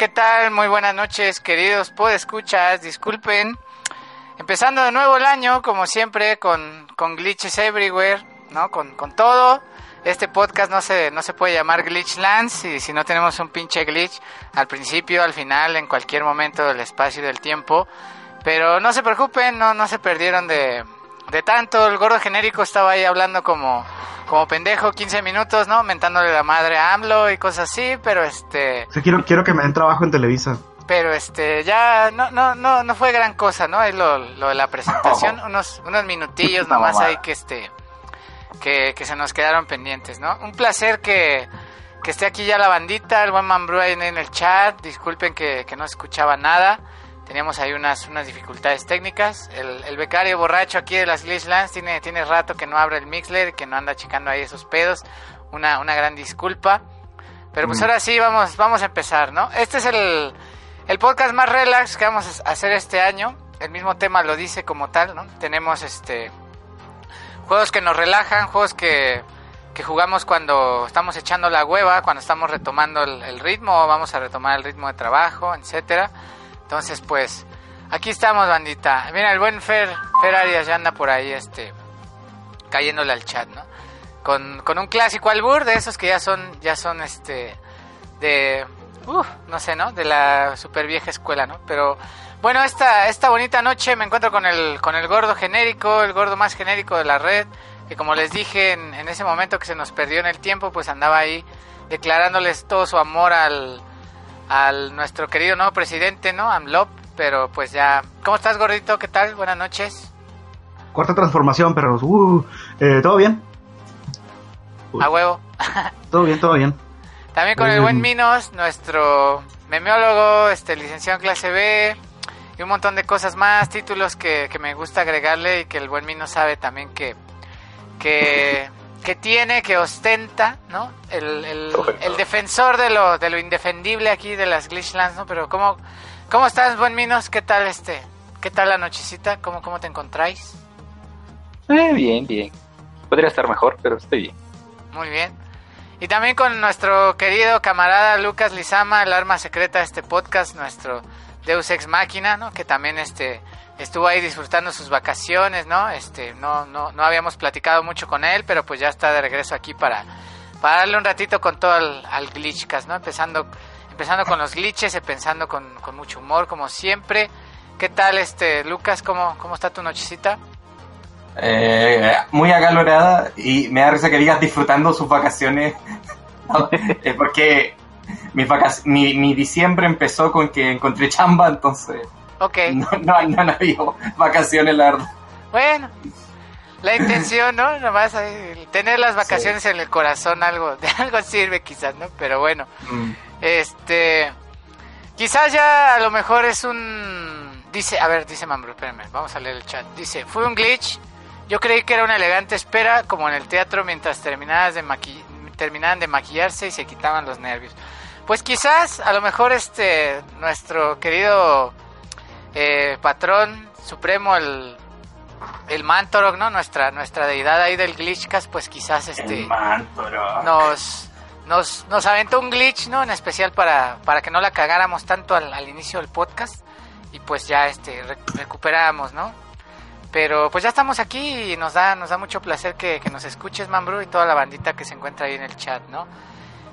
¿Qué tal? Muy buenas noches, queridos podescuchas. Disculpen. Empezando de nuevo el año, como siempre, con, con glitches everywhere, ¿no? Con, con todo. Este podcast no se, no se puede llamar Glitchlands y si no tenemos un pinche glitch al principio, al final, en cualquier momento del espacio y del tiempo. Pero no se preocupen, no, no se perdieron de, de tanto. El gordo genérico estaba ahí hablando como, como pendejo 15 minutos, ¿no? Mentándole la madre a AMLO y cosas así, pero este... Sí, quiero, quiero que me den trabajo en Televisa. Pero este, ya no, no, no, no fue gran cosa, ¿no? Es lo, lo de la presentación, unos, unos minutillos No, nomás mamá. ahí que este, que, que se nos quedaron pendientes, ¿no? Un placer que, que esté aquí ya la bandita, el buen Mambrú ahí en el chat, disculpen que, que no escuchaba nada, teníamos ahí unas, unas dificultades técnicas, el, el becario borracho aquí de las Glitchlands tiene, tiene rato que no abre el Mixler, que no anda checando ahí esos pedos, una, una gran disculpa. Pero pues Mm. ahora sí, vamos, vamos a empezar, ¿no? Este es el, el podcast más relax que vamos a hacer este año. El mismo tema lo dice como tal, ¿no? Tenemos este juegos que nos relajan, juegos que, que jugamos cuando estamos echando la hueva, cuando estamos retomando el, el ritmo, vamos a retomar el ritmo de trabajo, etcétera. Entonces, pues, aquí estamos, bandita. Mira, el buen Fer, Fer Arias ya anda por ahí, este, cayéndole al chat, ¿no? Con, con un clásico albur de esos que ya son, ya son, este, de, uh, no sé, ¿no? De la super vieja escuela, ¿no? Pero, bueno, esta, esta bonita noche me encuentro con el, con el gordo genérico, el gordo más genérico de la red, que como les dije en, en ese momento que se nos perdió en el tiempo, pues andaba ahí declarándoles todo su amor al, al nuestro querido nuevo presidente, ¿no? AMLOP, pero pues ya... ¿Cómo estás, gordito? ¿Qué tal? Buenas noches. Cuarta transformación, perros. Uh, eh, ¿Todo bien? Uy. A huevo. Todo bien, todo bien. También con el Mm. buen Minos, nuestro memeólogo, este licenciado en clase B y un montón de cosas más, títulos que, que me gusta agregarle y que el buen Minos sabe también que, que, que tiene, que ostenta, ¿no? El, el, el defensor de lo, de lo indefendible aquí de las Glitchlands, ¿no? Pero ¿cómo, cómo estás, buen Minos? ¿Qué tal este? ¿Qué tal la nochecita? ¿Cómo, cómo te encontráis? Eh, bien, bien. Podría estar mejor, pero estoy bien. Muy bien. Y también con nuestro querido camarada Lucas Lizama, el arma secreta de este podcast, nuestro Deus Ex Máquina, ¿no? Que también este estuvo ahí disfrutando sus vacaciones, ¿no? Este, no, no, no habíamos platicado mucho con él, pero pues ya está de regreso aquí para, darle un ratito con todo al, al Glitchcast, ¿no? Empezando, empezando con los glitches, empezando con, con mucho humor, como siempre. ¿Qué tal, este, Lucas? ¿Cómo, cómo está tu nochecita? Eh, muy acalorada y me da risa que digas disfrutando sus vacaciones. Porque mi, vacac- mi, mi diciembre empezó con que encontré chamba, entonces Ok. no, no, no han habido vacaciones, la verdad. Bueno, la intención, ¿no? Nomás eh, tener las vacaciones en el corazón, algo, de algo sirve quizás, ¿no? Pero bueno, Mm. este, quizás ya a lo mejor es un, dice, a ver, dice Mambro, espérame, vamos a leer el chat. Dice, fue un glitch. Yo creí que era una elegante espera, como en el teatro, mientras terminadas de maqui- terminaban de maquillarse y se quitaban los nervios. Pues quizás, a lo mejor, este, nuestro querido eh, patrón supremo, el, el Mantorog, ¿no? Nuestra, nuestra deidad ahí del Glitchcast, pues quizás este El nos, nos, nos aventó un glitch, ¿no? En especial para, para que no la cagáramos tanto al, al inicio del podcast y pues ya este re- recuperamos, ¿no? Pero pues ya estamos aquí y nos da, nos da mucho placer que, que nos escuches, Mambru, y toda la bandita que se encuentra ahí en el chat, ¿no?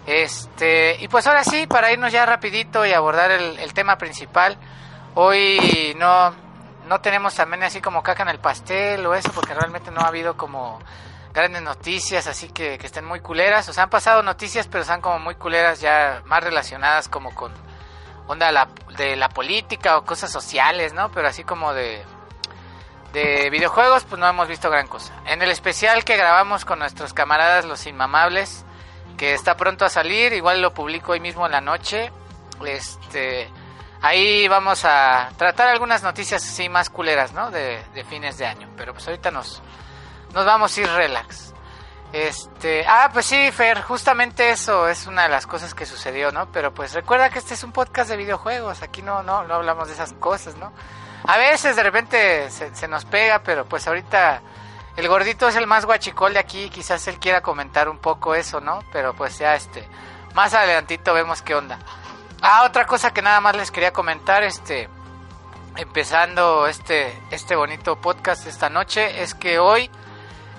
Este, y pues ahora sí, para irnos ya rapidito y abordar el, el tema principal, hoy no, no tenemos también así como caca en el pastel o eso, porque realmente no ha habido como grandes noticias, así que, que estén muy culeras. O sea, han pasado noticias, pero están como muy culeras ya más relacionadas como con onda la, de la política o cosas sociales, ¿no? Pero así como de, de videojuegos, pues no hemos visto gran cosa. En el especial que grabamos con nuestros camaradas los inmamables, que está pronto a salir, igual lo publico hoy mismo en la noche, este... Ahí vamos a tratar algunas noticias así más culeras, ¿no? De, fines de año. Pero pues ahorita nos, nos vamos a ir relax. Este, ah, pues sí, Fer, justamente eso es una de las cosas que sucedió, ¿no? Pero pues recuerda que este es un podcast de videojuegos, aquí no, no, no hablamos de esas cosas, ¿no? A veces de repente se, se nos pega, pero pues ahorita el gordito es el más guachicol de aquí, quizás él quiera comentar un poco eso, ¿no? Pero pues ya este, más adelantito vemos qué onda. Ah, otra cosa que nada más les quería comentar, este, empezando este, este bonito podcast esta noche, es que hoy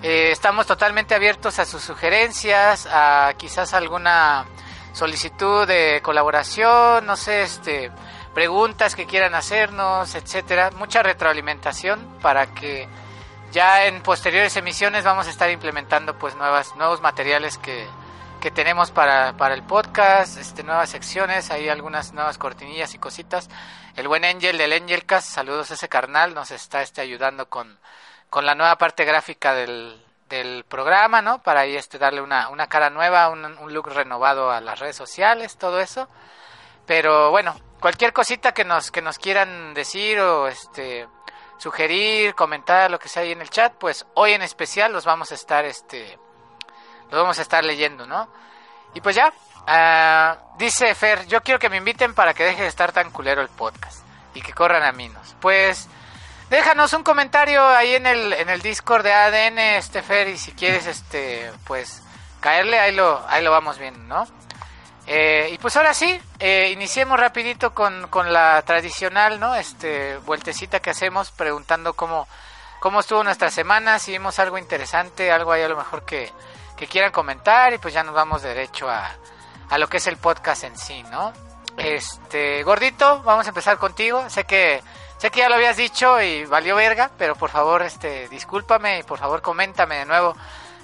eh, estamos totalmente abiertos a sus sugerencias, a quizás alguna solicitud de colaboración, no sé, este, preguntas que quieran hacernos, etcétera, mucha retroalimentación para que ya en posteriores emisiones vamos a estar implementando pues nuevas nuevos materiales que, que tenemos para, para el podcast, este, nuevas secciones, hay algunas nuevas cortinillas y cositas. El buen Angel del Angelcast, saludos a ese carnal, nos está este, ayudando con, con la nueva parte gráfica del, del programa, ¿no? Para ahí este, darle una, una cara nueva, un, un look renovado a las redes sociales, todo eso. Pero bueno, cualquier cosita que nos, que nos quieran decir o este sugerir, comentar, lo que sea ahí en el chat, pues hoy en especial los vamos a estar este los vamos a estar leyendo, ¿no? Y pues ya, uh, dice Fer, yo quiero que me inviten para que deje de estar tan culero el podcast y que corran a minos. Pues déjanos un comentario ahí en el, en el Discord de ADN, este Fer, y si quieres, este, pues caerle, ahí lo, ahí lo vamos viendo, ¿no? Eh, y pues ahora sí, eh, iniciemos rapidito con, con la tradicional, ¿no? Este, vueltecita que hacemos preguntando cómo, cómo estuvo nuestra semana, si vimos algo interesante, algo ahí a lo mejor que, que quieran comentar y pues ya nos vamos derecho a, a lo que es el podcast en sí, ¿no? Este, gordito, vamos a empezar contigo. Sé que sé que ya lo habías dicho y valió verga, pero por favor, este, discúlpame y por favor coméntame de nuevo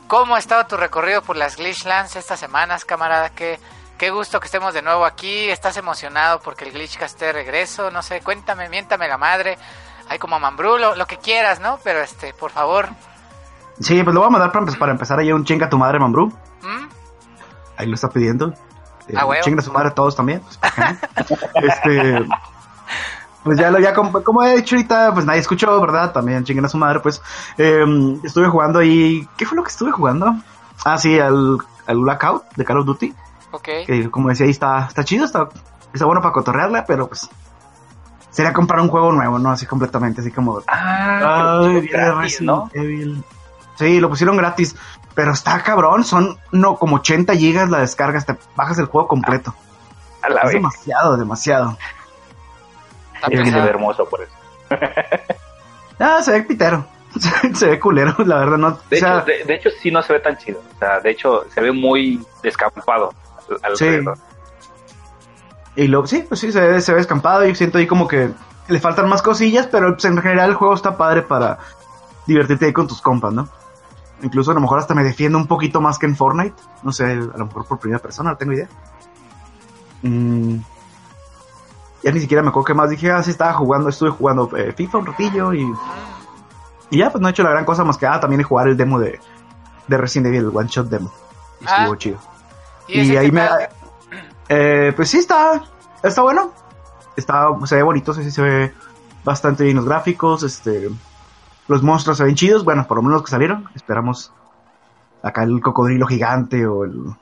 cómo ha estado tu recorrido por las Glitchlands estas semanas, camarada. Qué qué gusto que estemos de nuevo aquí. ¿Estás emocionado porque el Glitchcast de regreso? No sé, cuéntame, miéntame la madre. Hay como Mambrulo, lo que quieras, ¿no? Pero este, por favor, Sí, pues lo voy a mandar para, para empezar ahí un chinga a tu madre, Mambrú. ¿Mm? Ahí lo está pidiendo. Eh, Ah, chinga a su madre a todos también. pues, este. Pues ya lo, ya como, como he dicho ahorita, pues nadie escuchó, ¿verdad? También chinguen a su madre, pues. eh, estuve jugando ahí. ¿Qué fue lo que estuve jugando? Ah, sí, al, al Blackout de Call of Duty. Ok. Que como decía ahí, está, está chido, está, está bueno para cotorrearla, pero pues. Sería comprar un juego nuevo, ¿no? Así completamente, así como. Ah, Ay, gratis, ¿no? Evil. Sí, lo pusieron gratis. Pero está cabrón, son no como 80 gigas la descarga, te bajas el juego completo. A la es vez. demasiado, demasiado. Es que se ve hermoso por eso. Ah, se ve pitero. se ve culero, la verdad, no. De, o sea, hecho, de, de hecho, sí no se ve tan chido. O sea, de hecho, se ve muy descampado al- Sí. alrededor. y lo, sí, pues sí, se ve, se ve escampado. Yo siento ahí como que le faltan más cosillas, pero pues, en general el juego está padre para divertirte ahí con tus compas, ¿no? Incluso a lo mejor hasta me defiendo un poquito más que en Fortnite. No sé, a lo mejor por primera persona, no tengo idea. Mm, ya ni siquiera me acuerdo más dije. Ah, sí, estaba jugando, estuve jugando eh, FIFA un ratillo y, y ya, pues no he hecho la gran cosa más que, ah, también he jugar el demo de, de Resident Evil, el One Shot Demo. Y Ah. estuvo chido. ¿Y, ahí me... Eh, pues sí, está, está bueno. Está, se ve bonito, sí, sí, se ve bastante bien los gráficos, este... Los monstruos se ven chidos, bueno, por lo menos los que salieron. Esperamos acá el cocodrilo gigante o el...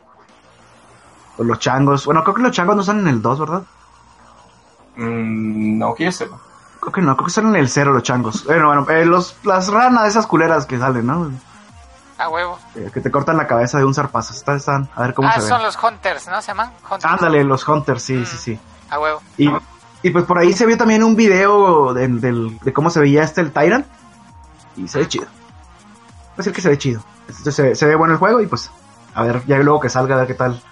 O los changos. Bueno, creo que los changos no están en el 2, ¿verdad? Mm, no, que yo sepa. Creo que no, creo que están en el 0 los changos. Bueno, bueno, eh, los, las ranas, esas culeras que salen, ¿no? A huevo. Eh, que te cortan la cabeza de un zarpazo. Están, están, a ver cómo Ah, se son ven. los Hunters, ¿no? ¿Se llaman? Hunters. Ándale, los hunters, sí, sí, sí. A huevo. Y, y pues por ahí se vio también un video de, del- de cómo se veía este el Tyrant. Y se ve chido. Voy a decir que se ve chido. Entonces, se, se ve bueno el juego y pues a ver, ya luego que salga a ver qué tal.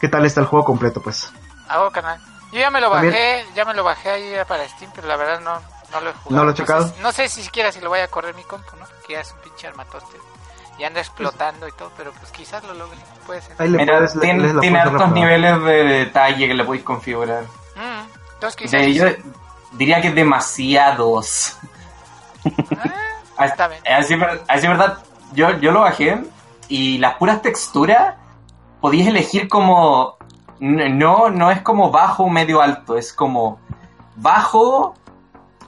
¿Qué tal está el juego completo? Pues A huevo, canal. Yo ya me lo También- bajé, ya me lo bajé ahí para Steam, pero la verdad no, no lo he jugado. ¿No lo he sé checado? No sé si siquiera si lo voy a correr mi compu, ¿no? Que ya es un pinche armatoste. Y anda explotando y todo, pero pues quizás lo logre. Puede ser. ahí le Mira, puedes le- tiene, tiene hartos niveles de detalle que le podéis configurar. Mm, Dos quizás. De- yo diría que demasiados. Ah, está bien. Así, ver- así verdad, yo, yo lo bajé y las puras texturas podías elegir como... No, no es como bajo, medio, alto, es como bajo,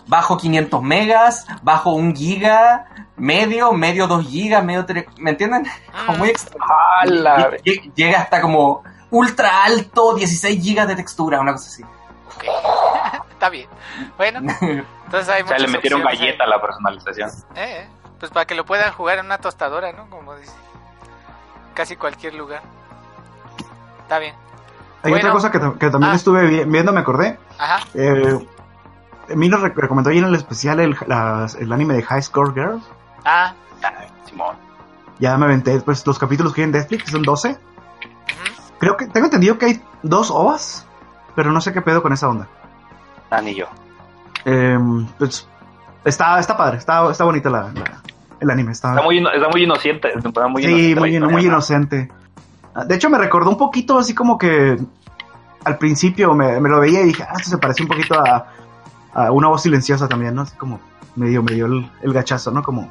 bajo 500 megas, bajo 1 giga, medio, medio 2 gigas, medio 3... ¿Me entienden? Como muy extraño. Llega hasta como ultra alto, 16 gigas de textura, una cosa así. Ok. está bien. Bueno, entonces hay O sea, le metieron ahí. galleta a la personalización. Eh, eh, pues para que lo puedan jugar en una tostadora, ¿no? Como dice. Casi cualquier lugar. Está bien. Hay Bueno. otra cosa que, que también Ah. estuve vi- viendo, me acordé. Ajá. Eh, a mí nos rec- recomendó ahí en el especial el, el anime de High Score Girls. Ah, Ay, Simón. Ya me aventé pues, los capítulos que hay en Netflix, que son 12. ujú. Creo que tengo entendido que hay dos ovas, pero no sé qué pedo con esa onda. Ni yo. Eh, pues, está, está padre, está, está bonita la, la- el anime. Está, Está muy, ino- está muy inocente. Está muy sí, inocente muy, historia, muy ¿no? inocente. Ah, De hecho, me recordó un poquito así como que al principio me, me lo veía y dije, ah, esto se parece un poquito a, a una voz silenciosa también, ¿no? Así como medio, medio el, el gachazo, ¿no? Como,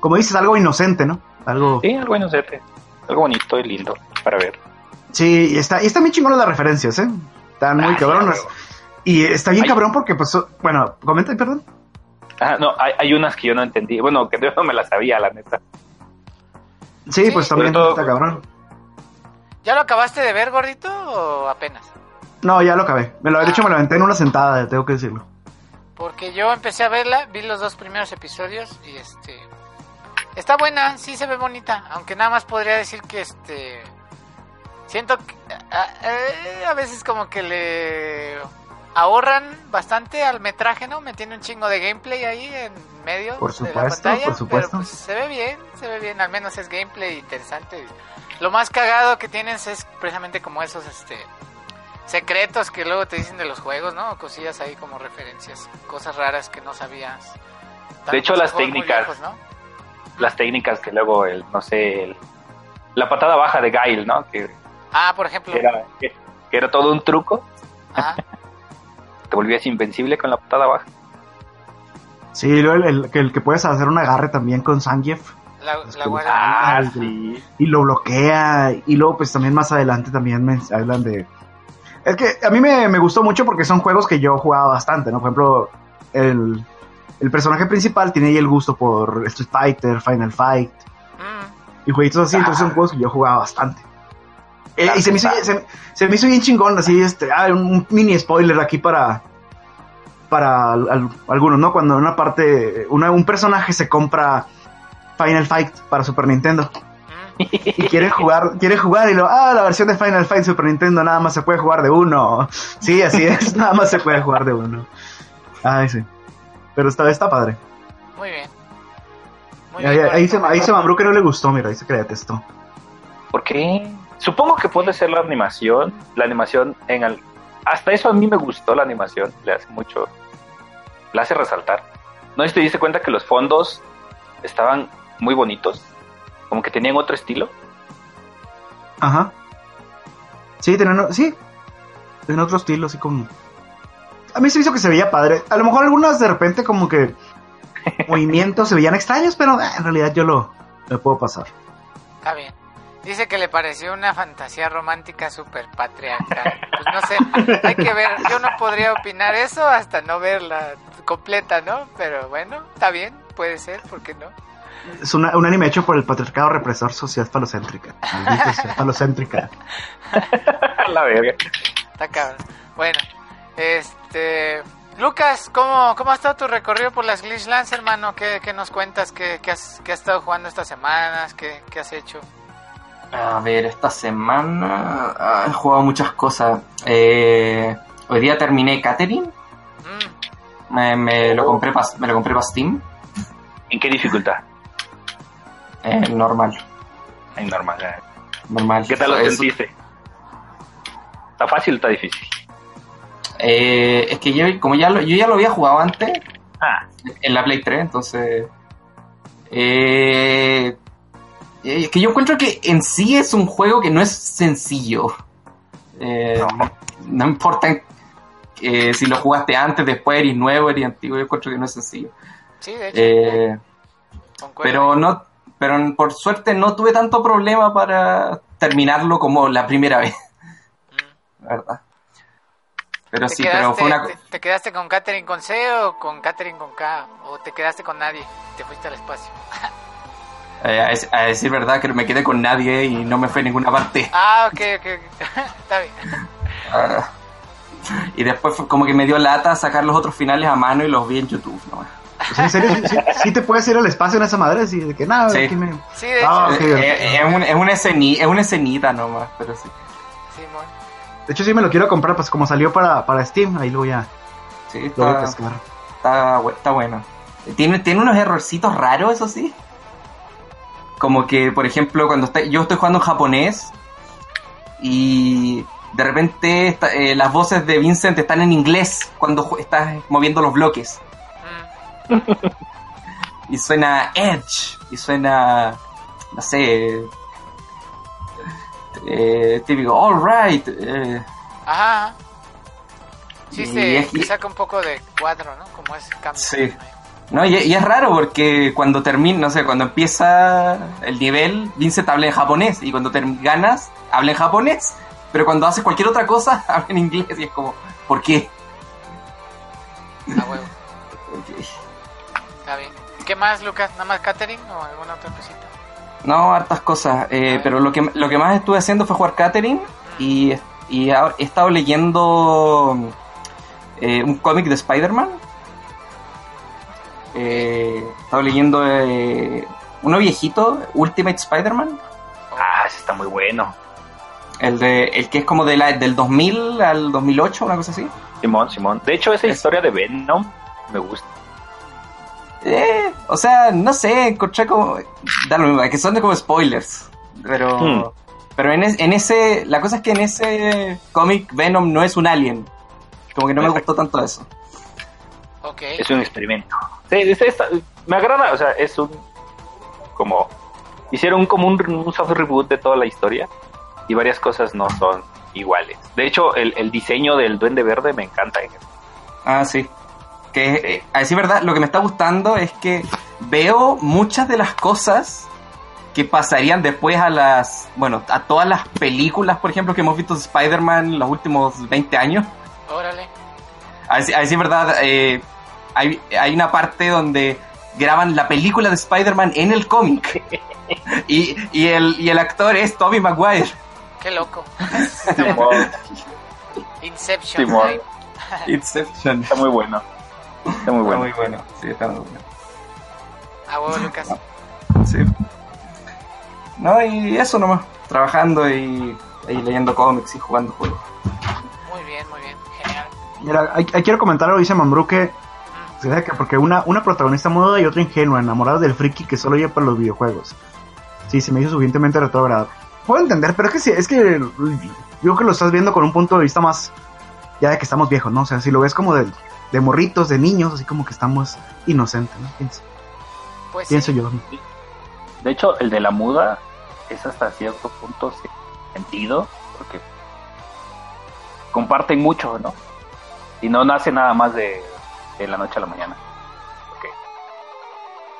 como dices, algo inocente, ¿no? Algo... Sí, algo inocente. Algo bonito y lindo para ver. Sí, y está, y están bien chingonas las referencias, ¿eh? Están muy Ah, cabronas. sí, Y está bien cabrón porque, pues, bueno, comenta, perdón. Ah, no, hay, hay unas que yo no entendí. Bueno, que yo no me las sabía, la neta. Sí, Sí, pues también todo- está cabrón. ¿Ya lo acabaste de ver, gordito, o apenas? No, ya lo acabé. Me lo, de hecho, me lo aventé en una sentada, tengo que decirlo. Porque yo empecé a verla, vi los dos primeros episodios y este está buena, sí se ve bonita, aunque nada más podría decir que este siento que a, eh, a veces como que le ahorran bastante al metraje, ¿no? Metiendo un chingo de gameplay ahí en medio Por de la supuesto, pantalla, por supuesto. pero pues se ve bien, se ve bien, al menos es gameplay interesante. Lo más cagado que tienes es precisamente como esos este secretos que luego te dicen de los juegos, ¿no? Cosillas ahí como referencias, cosas raras que no sabías. De hecho, las técnicas. viejos, ¿no? Las técnicas que luego, el, no sé, el- la patada baja de Gail, ¿no? Que, Ah, por ejemplo. que era, que, que era todo un truco. Ajá. Te volvías invencible con la patada baja. Sí, luego el, el, que el que puedes hacer un agarre también con Zangief La. Ah, sí. y lo bloquea. Y luego, pues también más adelante también me hablan de. Es que a mí me, me gustó mucho porque son juegos que yo jugaba bastante, ¿no? Por ejemplo, el, el personaje principal tiene ahí el gusto por Street Fighter, Final Fight Mm, y jueguitos así, entonces son juegos que yo jugaba bastante. Eh, y se me, hizo, se, se me hizo bien chingón, así, este, ah, un, un mini spoiler aquí para para al- al- algunos, ¿no? Cuando en una parte, una- un personaje se compra Final Fight para Super Nintendo y quiere jugar, quiere jugar y lo, ah, la versión de Final Fight Super Nintendo nada más se puede jugar de uno. Sí, así es, nada más se puede jugar de uno. Ay, sí. Pero esta vez está padre. Muy bien. Muy Ahí, bien, ahí se, ahí se mambró que no le gustó, mira, dice que le detestó. ¿Por qué? Supongo que puede ser la animación. La animación en el... Hasta eso a mí me gustó la animación. Le hace mucho... Le hace resaltar. ¿No sé si te diste cuenta que los fondos estaban muy bonitos? Como que tenían otro estilo. Ajá. Sí, tienen, sí. Tienen otro estilo, así como. A mí se me hizo que se veía padre. A lo mejor algunas de repente como que movimientos se veían extraños, pero eh, en realidad yo lo, lo puedo pasar. Está bien. Dice que le pareció una fantasía romántica súper patriarcal. Pues no sé, hay que ver. Yo no podría opinar eso hasta no verla completa, ¿no? Pero bueno, está bien, puede ser, ¿por qué no? Es una- un anime hecho por el patriarcado represor sociedad falocéntrica. Sociedad falocéntrica. la verga. Está cabrón. Bueno, este. Lucas, ¿cómo, ¿cómo ha estado tu recorrido por las Glitchlands, hermano? ¿Qué, qué nos cuentas? ¿Qué, qué has, qué has estado jugando estas semanas? ¿Qué, qué has hecho? A ver, esta semana ah, he jugado muchas cosas. Eh, hoy día terminé Catherine. Mm, Me, me lo compré pa- me lo compré para Steam. ¿En qué dificultad? Eh, normal. En normal. eh. Normal. ¿Qué tal lo Es- sentiste? ¿Está fácil o está difícil? eh, es que yo, como ya lo, yo ya lo había jugado antes Ah, en la Play 3, entonces. Eh, es que yo encuentro que en sí es un juego que no es sencillo. Eh, no. importa. eh, si lo jugaste antes, después, eres nuevo, eres antiguo, yo encuentro que no es sencillo. Sí, de hecho. Eh, pero no, pero por suerte no tuve tanto problema para terminarlo como la primera vez, Mm. verdad. Pero ¿Te sí, quedaste, pero fue una... te, te quedaste con Catherine con C o con Catherine con K? ¿O te quedaste con nadie? Te fuiste al espacio. eh, a, dec- a decir verdad que me quedé con nadie y no me fue a ninguna parte. Ah, ok, ok. ok. Está bien. Ah. y después fue como que me dio lata sacar los otros finales a mano y los vi en YouTube. ¿no? Pues, ¿En serio? ¿Sí, sí te puedes ir al espacio en esa madre? Así de que nada, Sí. me... Sí, de hecho. Ah, ok. Eh, es, un- es una esceni- es una escenita nomás, pero sí. Simón. De hecho, sí me lo quiero comprar, pues como salió para, para Steam, ahí lo voy a, Sí, lo voy a está, pescar. está, está bueno. Tiene, tiene unos errorcitos raros, eso sí. Como que, por ejemplo, cuando está, yo estoy jugando en japonés y de repente está- eh, las voces de Vincent están en inglés cuando estás moviendo los bloques. Y suena Edge, y suena, no sé, eh, típico, alright. Eh, Ajá. Sí, Y se, es- se saca un poco de cuadro, ¿no? Como ese cambio. Sí. No, y, y es raro porque cuando termina, no sé, cuando empieza el nivel, Vincent habla en japonés y cuando term- ganas, habla en japonés, pero cuando haces cualquier otra cosa, habla en inglés y es como, ¿por qué? A huevo. Está bien. ¿Qué más, Lucas? ¿Nada más Catherine o alguna otra cosita? No, hartas cosas, eh, pero lo que, lo que más estuve haciendo fue jugar Catherine y, y ahora he estado leyendo eh, un cómic de Spider-Man. Eh, he estado leyendo eh, uno viejito, Ultimate Spider-Man. Ah, ese está muy bueno. El, de, el que es como de la, del 2000 al 2008, una cosa así. Simón, Simón. De hecho, esa Es- historia de Venom me gusta. Eh, o sea, no sé, encontré como... Da lo mismo, que son de como spoilers. Pero... Hmm. Pero en, es- en ese... La cosa es que en ese cómic Venom no es un alien. Como que no me gustó tanto eso. Es un experimento. Sí, es me agrada, o sea, es un como hicieron como un, un soft reboot de toda la historia y varias cosas no son iguales. De hecho, el, el diseño del Duende Verde me encanta. Ah, sí. Que, eh, a decir verdad, lo que me está gustando es que veo muchas de las cosas que pasarían después a las, bueno, a todas las películas, por ejemplo, que hemos visto de Spider-Man los últimos 20 años. Órale. A decir, a decir verdad, eh, hay, hay una parte donde graban la película de Spider-Man en el cómic. Y, y, el, y el actor es Tobey Maguire. Qué loco. Inception. Inception. está muy bueno. Está muy Está bueno. muy bueno. Sí, está muy bueno. A huevo, Lucas. Sí. No, y eso nomás. Trabajando y, y leyendo cómics y jugando juegos. Muy bien, muy bien. Genial. Mira, quiero comentar algo, dice Mambrú que, se porque una, una protagonista muda y otra ingenua, enamorada del friki que solo lleva para los videojuegos. Sí, se me hizo suficientemente retrógrado. Puedo entender, pero es que sí, es que yo creo que lo estás viendo con un punto de vista más, ya de que estamos viejos, ¿no? O sea, si lo ves como de, de morritos, de niños, así como que estamos inocentes, ¿no? Pienso, Pues pienso sí. yo. De hecho, el de la muda es hasta cierto punto sentido, porque comparten mucho, ¿no? Y no nace nada más de, de la noche a la mañana. Ok.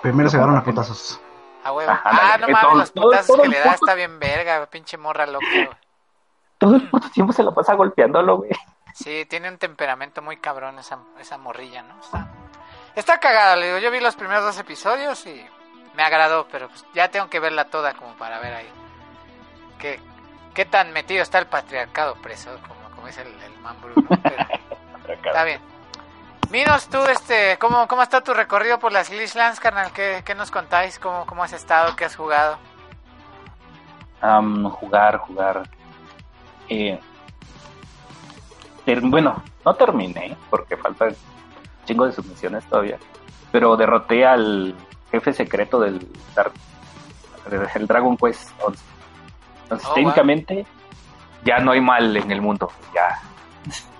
Primero se Yo agarran a putazos. A huevo. Ajá, ah, ándale. no mames, los putazos todo que le da puto- está bien verga, pinche morra loca. güey. Todo el puto tiempo se la pasa golpeándolo, güey. Sí, tiene un temperamento muy cabrón esa, esa morrilla, ¿no? Está, está cagada, le digo. Yo vi los primeros dos episodios y me agradó, pero pues ya tengo que verla toda como para ver ahí. Qué, qué tan metido está el patriarcado preso, como, como dice el, el man Bruno. Pero está bien. Minos, tú, este, ¿cómo, ¿cómo está tu recorrido por las Glitchlands, carnal? ¿Qué, ¿Qué nos contáis? ¿Cómo, ¿Cómo has estado? ¿Qué has jugado? Am, jugar, jugar. Eh, bueno, no terminé porque falta un chingo de submisiones todavía. Pero derroté al jefe secreto del Dark, del Dragon Quest 11. Entonces, Oh, wow. técnicamente, ya no hay mal en el mundo. Ya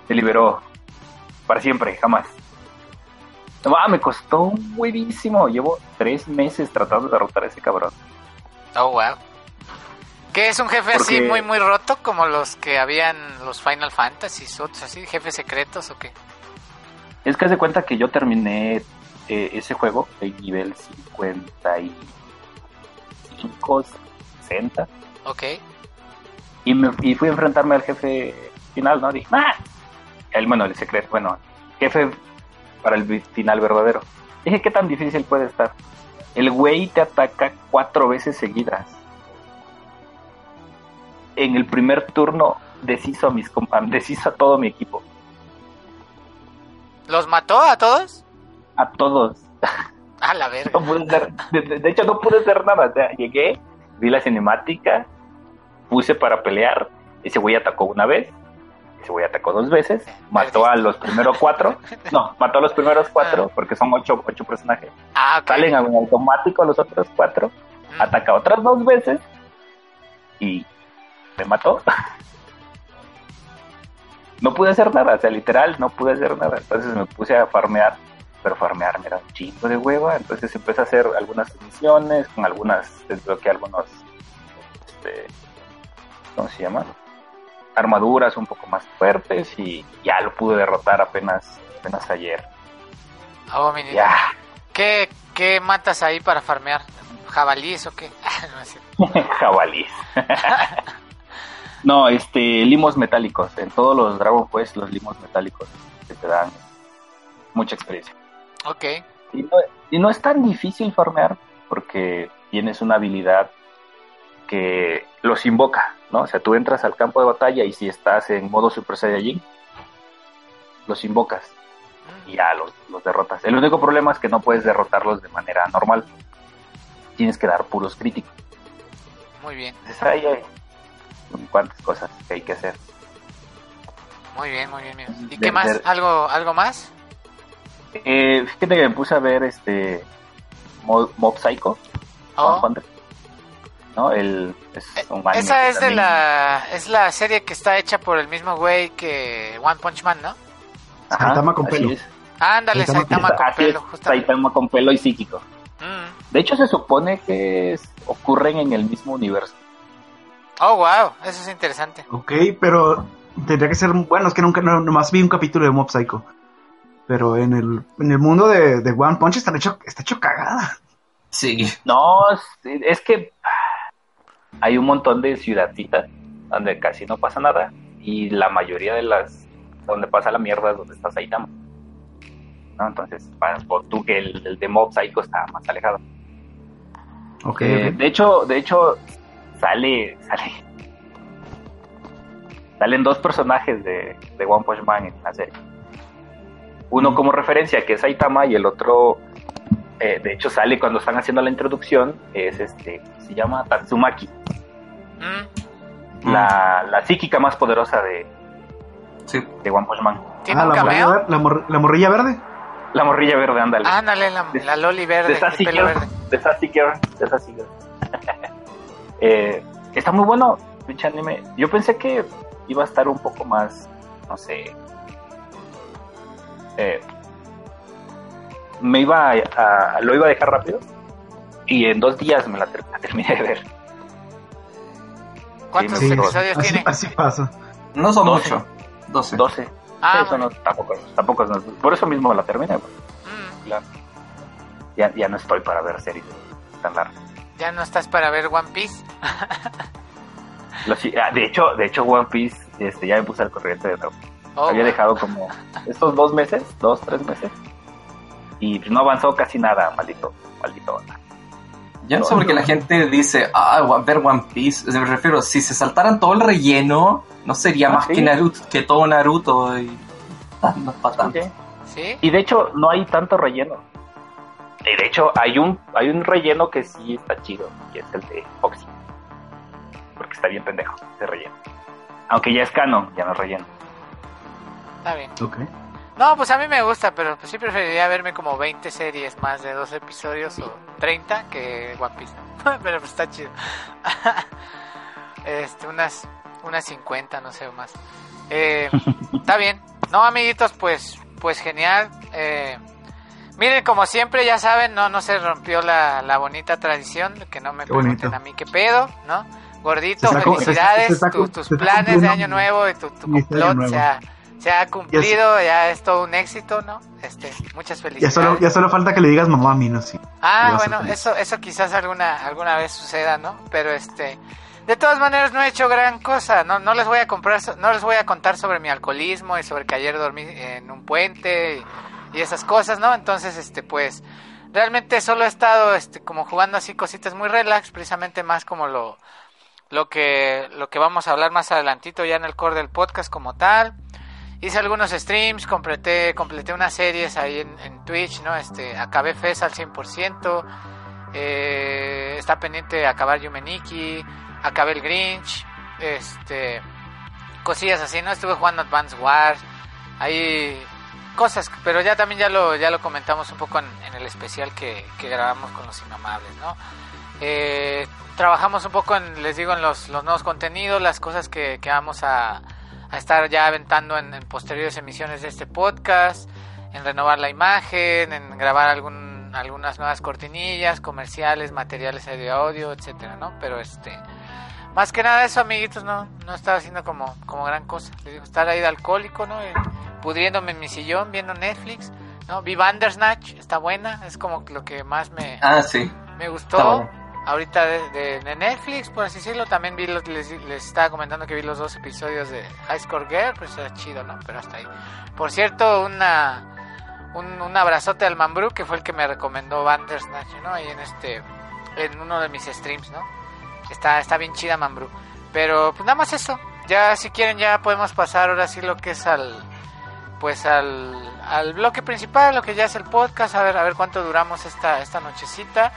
se liberó para siempre, jamás. No, ah, me costó un huevísimo. Llevo tres meses tratando de derrotar a ese cabrón. Oh, wow. Que es un jefe así muy, muy roto, como los que habían los Final Fantasy, otros así, jefes secretos o qué. Es que haz de cuenta que yo terminé eh, ese juego en nivel 55, 60. Ok. Y, me, y fui a enfrentarme al jefe final, ¿no? Dije, ¡ah! El, bueno, el secreto, bueno, jefe para el final verdadero. Dije, ¿qué tan difícil puede estar? El güey te ataca cuatro veces seguidas. En el primer turno deshizo a mis deshizo a todo mi equipo. ¿Los mató a todos? A todos. A la verga. No pude hacer, de, de- de hecho, no pude hacer nada. O sea, llegué, vi la cinemática, puse para pelear. Ese güey atacó una vez, ese güey atacó dos veces, mató a los primeros cuatro. No, mató a los primeros cuatro, porque son ocho, ocho personajes. Ah, ok. Salen en automático los otros cuatro, Mm. ataca otras dos veces y me mató. No pude hacer nada, o sea, literal, no pude hacer nada. Entonces me puse a farmear, pero farmear me da un chingo de hueva. Entonces empecé a hacer algunas misiones, con algunas, desbloqueé algunos, este, ¿cómo se llama? Armaduras un poco más fuertes y ya lo pude derrotar apenas, apenas ayer. Oh, mi niño. Ya, ¿Qué, ¿Qué matas ahí para farmear? ¿Jabalíes o qué? No jabalís. no, este, limos metálicos. En todos los Dragon Quest, los limos metálicos que te dan mucha experiencia. ok. Y no, y no es tan difícil farmear porque tienes una habilidad que los invoca, ¿no? O sea, tú entras al campo de batalla y si estás en modo Super Saiyajin, los invocas y ya los, los derrotas. El único problema es que no puedes derrotarlos de manera normal. Tienes que dar puros críticos. Muy bien, Entonces ahí hay cuantas cosas que hay que hacer. muy bien, muy bien. ¿Y De- qué más? de- ¿Algo, ¿Algo más? Eh, fíjate que me puse a ver este Mo- Mob Psycho, Oh. ¿No? El, es un anime Esa es de también- la es la serie que está hecha por el mismo güey que One Punch Man, ¿no? Ajá, Saitama con pelo. Ándale, Saitama Saitama con pelo, justamente. Saitama con pelo y psíquico. Mm. De hecho, se supone que es- ocurren en el mismo universo. Oh, wow, eso es interesante. Ok, pero tendría que ser. Bueno, es que nunca, no, nomás vi un capítulo de Mob Psycho. Pero en el, en el mundo de, de One Punch está hecho, está hecho cagada. Sí. No, es, es que hay un montón de ciudadcitas donde casi no pasa nada. Y la mayoría de las donde pasa la mierda es donde está Saitama. ¿No? Entonces, para, por tú que el, el de Mob Psycho está más alejado. Ok, Eh, ok. De hecho, de hecho, sale, sale. Salen dos personajes de, de One Punch Man en la serie. Uno Mm. como referencia, que es Saitama, y el otro, eh, de hecho, sale cuando están haciendo la introducción, es este, se llama Tatsumaki, Mm. la, la psíquica más poderosa de, Sí. de One Punch Man. ¿Tiene Ah, un la morrilla, cameo? ver- la, mor- la morrilla verde. La morrilla verde, ándale. Ándale, la, De- la Loli de Sassy Girl, verde. de Sassy Girl, de Sassy Girl. Eh, está muy bueno, pinche anime. Yo pensé que iba a estar un poco más, no sé. eh, me iba a, a- lo iba a dejar rápido y en dos días me la, ter- la terminé de ver. ¿Cuántos Sí, episodios así, tiene? así pasa. No son Doce. mucho. 12. 12. Ah, eso no, tampoco, tampoco no- por eso mismo la terminé. pues. Mm, La- ya, ya no estoy para ver series tan largas. ya no estás para ver One Piece. Ah, de hecho, de hecho One Piece este, ya me puse al corriente de nuevo. Oh, Había dejado como estos dos meses, dos, tres meses. Y no avanzó casi nada, maldito, maldito. Yo no sé por qué la gente dice, ah, ver One Piece. Me refiero, si se saltaran todo el relleno, no sería Ah, más sí. que Naruto, que todo Naruto y no es para tanto. ¿Sí? Y de hecho no hay tanto relleno. Y de hecho hay un, hay un relleno que sí está chido, y es el de Foxy. Porque está bien pendejo ese relleno. Aunque ya es canon, ya no es relleno. Está bien. Ok. No, pues a mí me gusta, pero pues sí preferiría verme como 20 series más de dos episodios o 30 que One Piece. pero pues está chido. este, unas, unas 50, no sé, o más. Eh, está bien. No, amiguitos, pues, pues genial. Eh, miren, como siempre, ya saben, no, no se rompió la, la bonita tradición que no me pregunten a mí qué pedo, ¿no? Gordito, se- felicidades, se tus está planes de año nuevo y tu, tu complot nuevo. se ha, se ha cumplido, ya es todo un éxito, ¿no? Este, muchas Ya felicidades. solo, ya solo falta que le digas mamá a mí, ¿no? Sí. Ah, bueno, eso, eso quizás alguna, alguna vez suceda, ¿no? Pero este, de todas maneras no he hecho gran cosa, no, no les voy a comprar, no les voy a contar sobre mi alcoholismo y sobre que ayer dormí en un puente y, y esas cosas, ¿no? Entonces, este, pues, realmente solo he estado, este, como jugando así cositas muy relax, precisamente más como lo, lo que, lo que vamos a hablar más adelantito ya en el core del podcast como tal. Hice algunos streams, completé, completé unas series ahí en, Twitch, ¿no? Este, acabé FES al 100%, eh, está pendiente de acabar Yumeniki, acabé el Grinch, este, cosillas así, ¿no? Estuve jugando Advance Wars, hay cosas, pero ya también ya lo, ya lo comentamos un poco en, el especial que, que grabamos con los Inmamables, ¿no? Eh, trabajamos un poco en, les digo, en los, los nuevos contenidos, las cosas que, que vamos a, a estar ya aventando en, en posteriores emisiones de este podcast, en renovar la imagen, en grabar algún, algunas nuevas cortinillas, comerciales, materiales de audio, etcétera, ¿no? Pero este, más que nada eso, amiguitos, no, no estaba haciendo como, como gran cosa. Les digo, estar ahí de alcohólico, ¿no? Pudriéndome en mi sillón, viendo Netflix, ¿no? Vi Bandersnatch, está buena, es como lo que más me, Ah, sí. me gustó. bueno. Ahorita de, de- Netflix, por así decirlo, también vi los, les, les estaba comentando que vi los dos episodios de High Score Girl, pues era chido, ¿no? Pero hasta ahí. Por cierto, una un, un abrazote al Mambrú, que fue el que me recomendó Bandersnatch, ¿no? Ahí en este, en uno de mis streams, ¿no? Está, está bien chida Mambrú. Pero pues nada más eso. Ya si quieren ya podemos pasar ahora sí lo que es al pues al, al bloque principal, lo que ya es el podcast, a ver a ver cuánto duramos esta esta nochecita.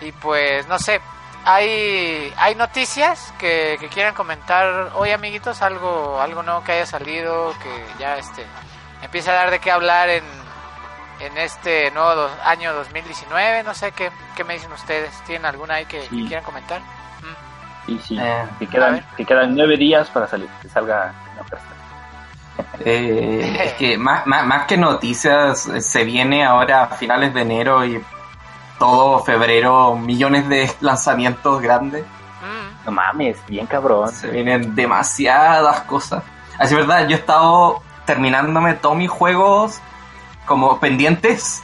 Y pues no sé, hay hay noticias que, que quieran comentar hoy, amiguitos, algo algo nuevo que haya salido, que ya este empieza a dar de qué hablar en en este nuevo do- año 2019, no sé qué, qué me dicen ustedes, ¿tienen alguna ahí que, quieran comentar? Mm. Sí, sí. Eh, quedan, que quedan nueve días para salir, que salga la oferta. Eh, es que más, más, más que noticias, eh, se viene ahora a finales de enero y todo febrero millones de lanzamientos grandes. Mm. No mames, bien cabrón. Se vienen demasiadas cosas. Así es verdad, yo he estado terminándome todos mis juegos como pendientes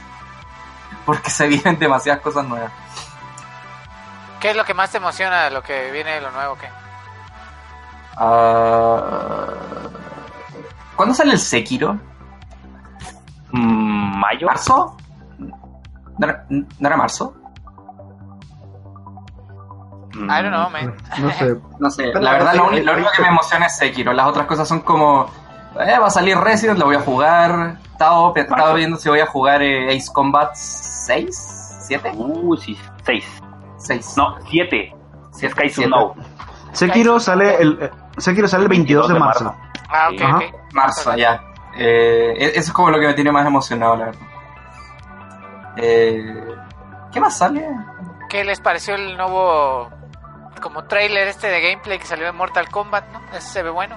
porque se vienen demasiadas cosas nuevas. ¿Qué es lo que más te emociona de lo que viene de lo nuevo? ¿qué? Ah, ¿Cuándo sale el Sekiro? ¿Mayo? ¿Marzo? ¿No era, no era marzo? Mm, I don't know, man. No sé. No sé, la verdad lo, único que me emociona es Sekiro. Las otras cosas son como, eh, va a salir Resident, lo voy a jugar. Estaba, estaba viendo si voy a jugar eh, Ace Combat 6, 7, Uh, sí, seis. 6. No, siete. Si es Kaizo Siete. no. Sekiro sale el eh, Sekiro sale el 22 de marzo. Ah, ok, Ajá. ok. Marzo, ya. Eh, e- eso es como lo que me tiene más emocionado, la verdad. Eh, ¿Qué más sale? ¿Qué les pareció el nuevo como trailer este de gameplay que salió de Mortal Kombat, no? Ese se ve bueno.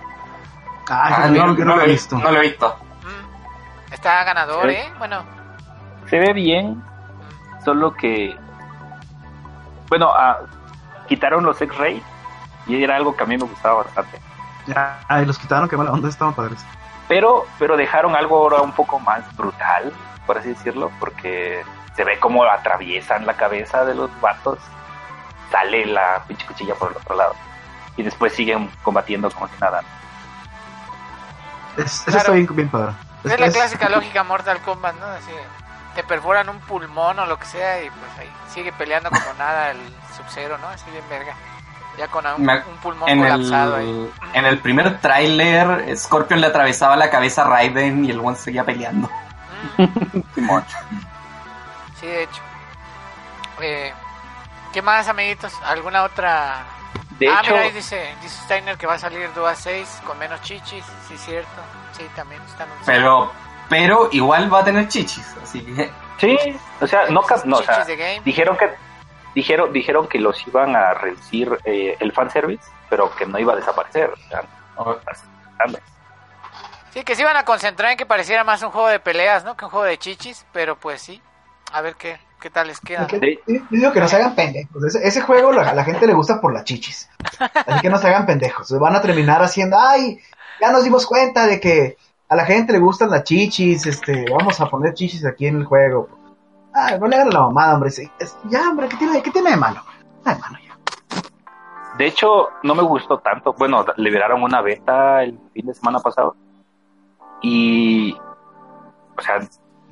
Ah, Ah, no, lo he vi- visto. No lo he visto. Mm. Está ganador. ¿eh? Bueno, Se ve bien, solo que. Bueno, ah, quitaron los X-Ray y era algo que a mí me gustaba bastante. Ya, ay, los quitaron, qué mala onda, estaban padres. Pero, pero dejaron algo ahora un poco más brutal, por así decirlo, porque se ve como atraviesan la cabeza de los vatos, sale la pinche cuchilla por el otro lado. Y después siguen combatiendo como si nada. Es, eso Claro. está bien, bien padre. es, la clásica lógica Mortal Kombat, ¿no? Así, te perforan un pulmón o lo que sea y pues ahí sigue peleando como nada el Sub-Zero, ¿no? Así bien verga. Ya con un, Me- un pulmón En colapsado ahí. en el primer tráiler, Scorpion le atravesaba la cabeza a Raiden y el one seguía peleando. Simón. Sí, de hecho. Eh, ¿Qué más, amiguitos? ¿Alguna otra? De ah, hecho, mira, ahí dice, dice Steiner que va a salir 2 a 6 con menos chichis. Sí, cierto. Sí, también está anunciado. Pero, pero igual va a tener chichis, así que sí, o sea, no, no o sea, dijeron que dijeron dijeron que los iban a reducir eh, el fanservice, pero que no iba a desaparecer. O sea, dame. Sí, que se iban a concentrar en que pareciera más un juego de peleas, ¿no? Que un juego de chichis, pero pues sí. A ver qué, ¿Qué tal les queda? Yo digo que no se hagan pendejos. Ese, ese juego la- a la gente le gusta por las chichis. Así que no se hagan pendejos. Van a terminar haciendo, ay, ya nos dimos cuenta de que a la gente le gustan las chichis, este, vamos a poner chichis aquí en el juego. Ay, no le hagan la mamada, hombre. sí, es- ya, hombre, ¿qué tiene, ¿qué tiene de malo? Ay, mano, ya. De hecho, no me gustó tanto. Bueno, liberaron una beta el fin de semana pasado. Y. O sea,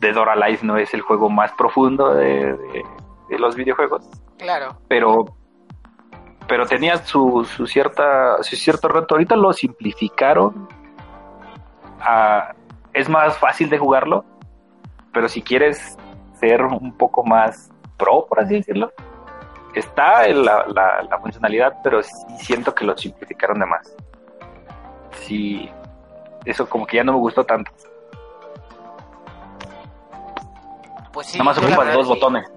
Dead or Alive no es el juego más profundo de, de- de los videojuegos. Claro. Pero. Pero tenía su, su cierta. su cierto reto. Ahorita lo simplificaron. Es más fácil de jugarlo. Pero si quieres ser un poco más pro, por así decirlo, está en la, la, la funcionalidad, pero sí siento que lo simplificaron de más. Sí, eso como que ya no me gustó tanto. Pues sí. Nada más ocupas verdad dos sí. botones.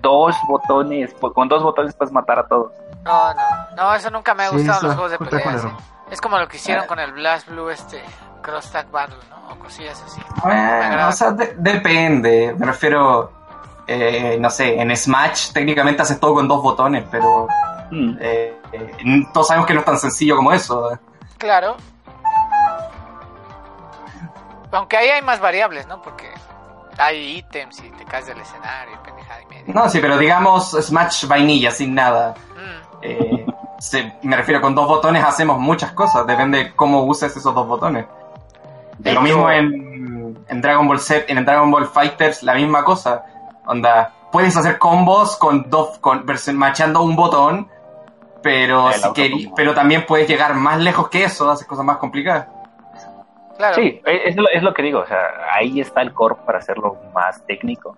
Dos botones, pues, con dos botones puedes matar a todos. No, no, no, eso nunca me ha Sí, gustado en los juegos de peleas. culero. ¿eh? Es como lo que hicieron con el Blast Blue, este Cross Tag Battle, ¿no? O cosillas así. Bueno, o sea, de- depende. Me refiero, eh, no sé, en Smash técnicamente haces todo con dos botones, pero Mm. eh, eh, todos sabemos que no es tan sencillo como eso. Claro. Aunque ahí hay más variables, ¿no? Porque hay ítems y te caes del escenario, y pendejada y media. No, sí, pero digamos Smash vainilla, sin nada. Mm, Eh, se- me refiero, con dos botones hacemos muchas cosas, depende de cómo uses esos dos botones. De Lo hecho- mismo en, en Dragon Ball Z, en Dragon Ball Fighters, la misma cosa. Onda, puedes hacer combos con dos, con, machando un botón, pero si pero también puedes llegar más lejos que eso, haces cosas más complicadas. Claro. Sí, e, es lo, es lo que digo, o sea, ahí está el core para hacerlo más técnico.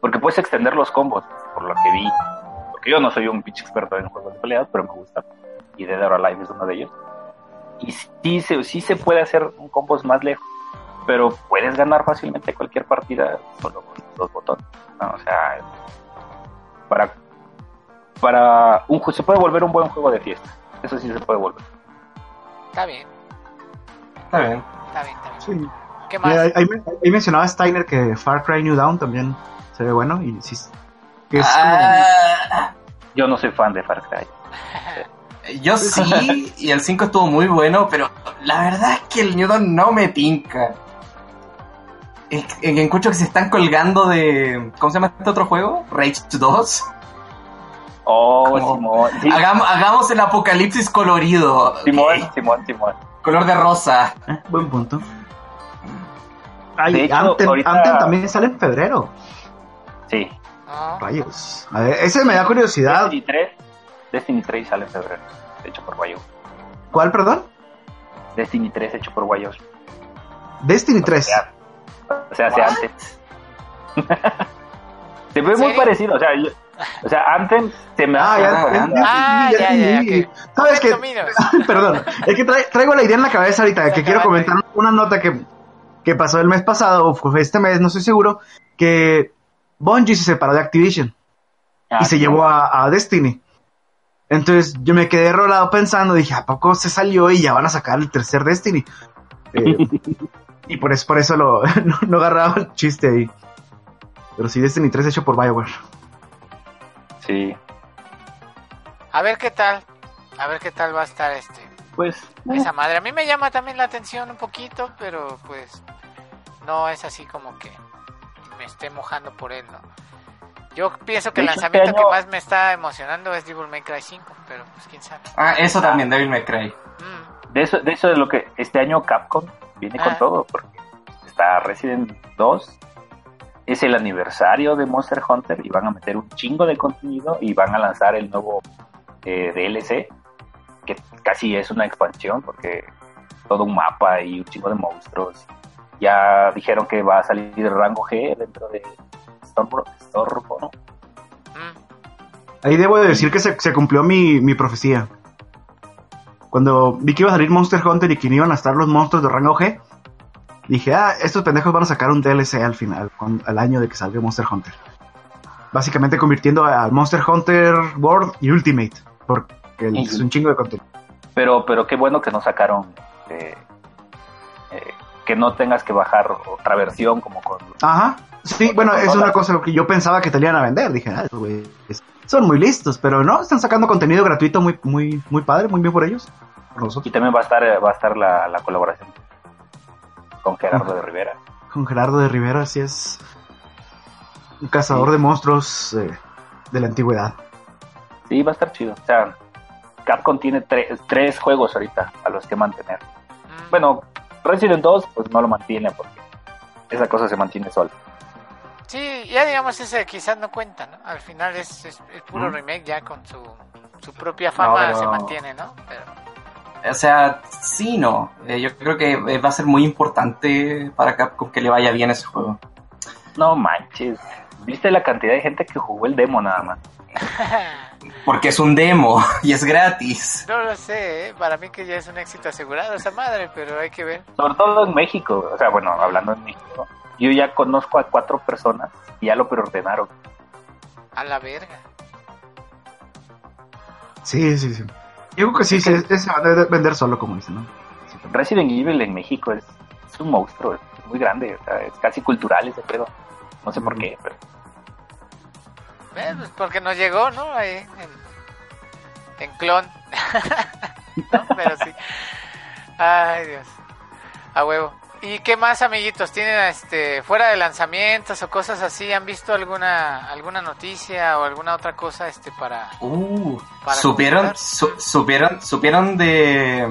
Porque puedes extender los combos, por lo que vi. Porque yo no soy un pinche experto en juegos de peleas, pero me gusta. Y Dead or Alive es uno de ellos. Y sí se, sí se puede hacer un combos más lejos, pero puedes ganar fácilmente cualquier partida solo con dos botones. ¿no? O sea, para, para un se puede volver un buen juego de fiesta. Eso sí se puede volver. Está bien, Está bien. Está bien, está bien. Sí. ¿Qué más? Ahí, ahí ahí mencionaba Steiner que Far Cry New Dawn también se ve bueno y sí. Que es como- Ah, Yo no soy fan de Far Cry. yo sí, y el 5 estuvo muy bueno, pero la verdad es que el Newton no me tinca. Es que que escucho que se están colgando de. ¿Cómo se llama este otro juego? Rage 2. Oh, Como- Simón. Sí, Hagamos, hagamos el apocalipsis colorido. Simón, Ok. Simón, Simón. Color de rosa. Eh, buen punto. Ay, hecho, Anthem, ahorita- Anthem también sale en febrero. Sí. Rayos. A ver, ese me da curiosidad. Destiny 3. Destiny 3 sale en febrero. Hecho por Guayo. ¿Cuál, perdón? Destiny 3 hecho por Guayos. Destiny 3. O sea, hace What? antes. se ve muy parecido. O sea, yo- o sea, antes se me Ah, ya, Ah, ah. ya, Ah, ya ya. ¿Sabes qué? Perdón, es que tra- traigo la idea en la cabeza ahorita, que Se quiero comentar una nota que, que pasó el mes pasado, o fue este mes, no estoy seguro, que Bungie se separó de Activision Ah, y se sí. llevó a, a Destiny. Entonces yo me quedé rolado pensando, dije, ¿a poco se salió y ya van a sacar el tercer Destiny? Eh, y por eso, por eso lo, no, no agarraba el chiste ahí. Pero sí, Destiny 3 hecho por Bioware. Sí. A ver qué tal. A ver qué tal va a estar este. Pues. Esa madre. A mí me llama también la atención un poquito, pero pues no es así como que me esté mojando por él, ¿no? Yo pienso que el lanzamiento este año- que más me está emocionando es Devil May Cry 5, pero pues quién sabe. Ah, eso también, Devil May Cry. Mm, De eso, de eso de lo que este año Capcom viene con Ah. todo, porque está Resident 2, es el aniversario de Monster Hunter y van a meter un chingo de contenido y van a lanzar el nuevo eh, DLC, que casi es una expansión, porque todo un mapa y un chingo de monstruos. Ya dijeron que va a salir rango G dentro de Storm, Storm mm. Ahí debo de decir que se, cumplió mi, mi profecía. Cuando vi que iba a salir Monster Hunter y que iban a estar los monstruos de rango G, dije, ah, estos pendejos van a sacar un DLC al final, cuan- al año de que salga Monster Hunter. Básicamente convirtiendo al Monster Hunter World y Ultimate, porque es un chingo de contenido. Pero, pero qué bueno que no sacaron eh, eh, que no tengas que bajar otra versión como con... Ajá. Sí, bueno, es una cosa que yo pensaba que te iban a vender. Dije, ah, güey, son muy listos, pero no, están sacando contenido gratuito muy, muy, muy padre, muy bien por ellos. Y también va a estar, va a estar la, la colaboración con Gerardo de Rivera. Con Gerardo de Rivera, así es. Un cazador de monstruos eh, de la antigüedad. Sí, va a estar chido. O sea, Capcom tiene tres juegos ahorita a los que mantener. Mm. Bueno, Resident 2 pues no lo mantiene porque esa cosa se mantiene sola. Sí, ya digamos ese quizás no cuenta, ¿no? Al final es, es, puro remake ya con su, su propia fama se mantiene, ¿no? O sea, sí, no. Eh, yo creo que eh, va a ser muy importante para Capcom que le vaya bien ese juego. No manches. ¿Viste la cantidad de gente que jugó el demo nada más? Porque es un demo y es gratis. No lo sé, ¿eh? para mí que ya es un éxito asegurado esa madre, pero hay que ver. Sobre todo en México, o sea, bueno, hablando en México, yo ya conozco a cuatro personas y ya lo preordenaron. A la verga. Sí, sí, sí. Yo creo que sí, se, debe vender solo, como dicen, ¿no? Resident Evil en México es, un monstruo, es muy grande, o sea, es casi cultural ese pedo. No sé por qué, pero... Eh, pues porque nos llegó, ¿no? Ahí en, en clon. Pero sí. Ay, Dios. A huevo. ¿Y qué más, amiguitos? ¿Tienen este fuera de lanzamientos o cosas así? ¿Han visto alguna alguna noticia o alguna otra cosa este para uh, supieron supieron supieron de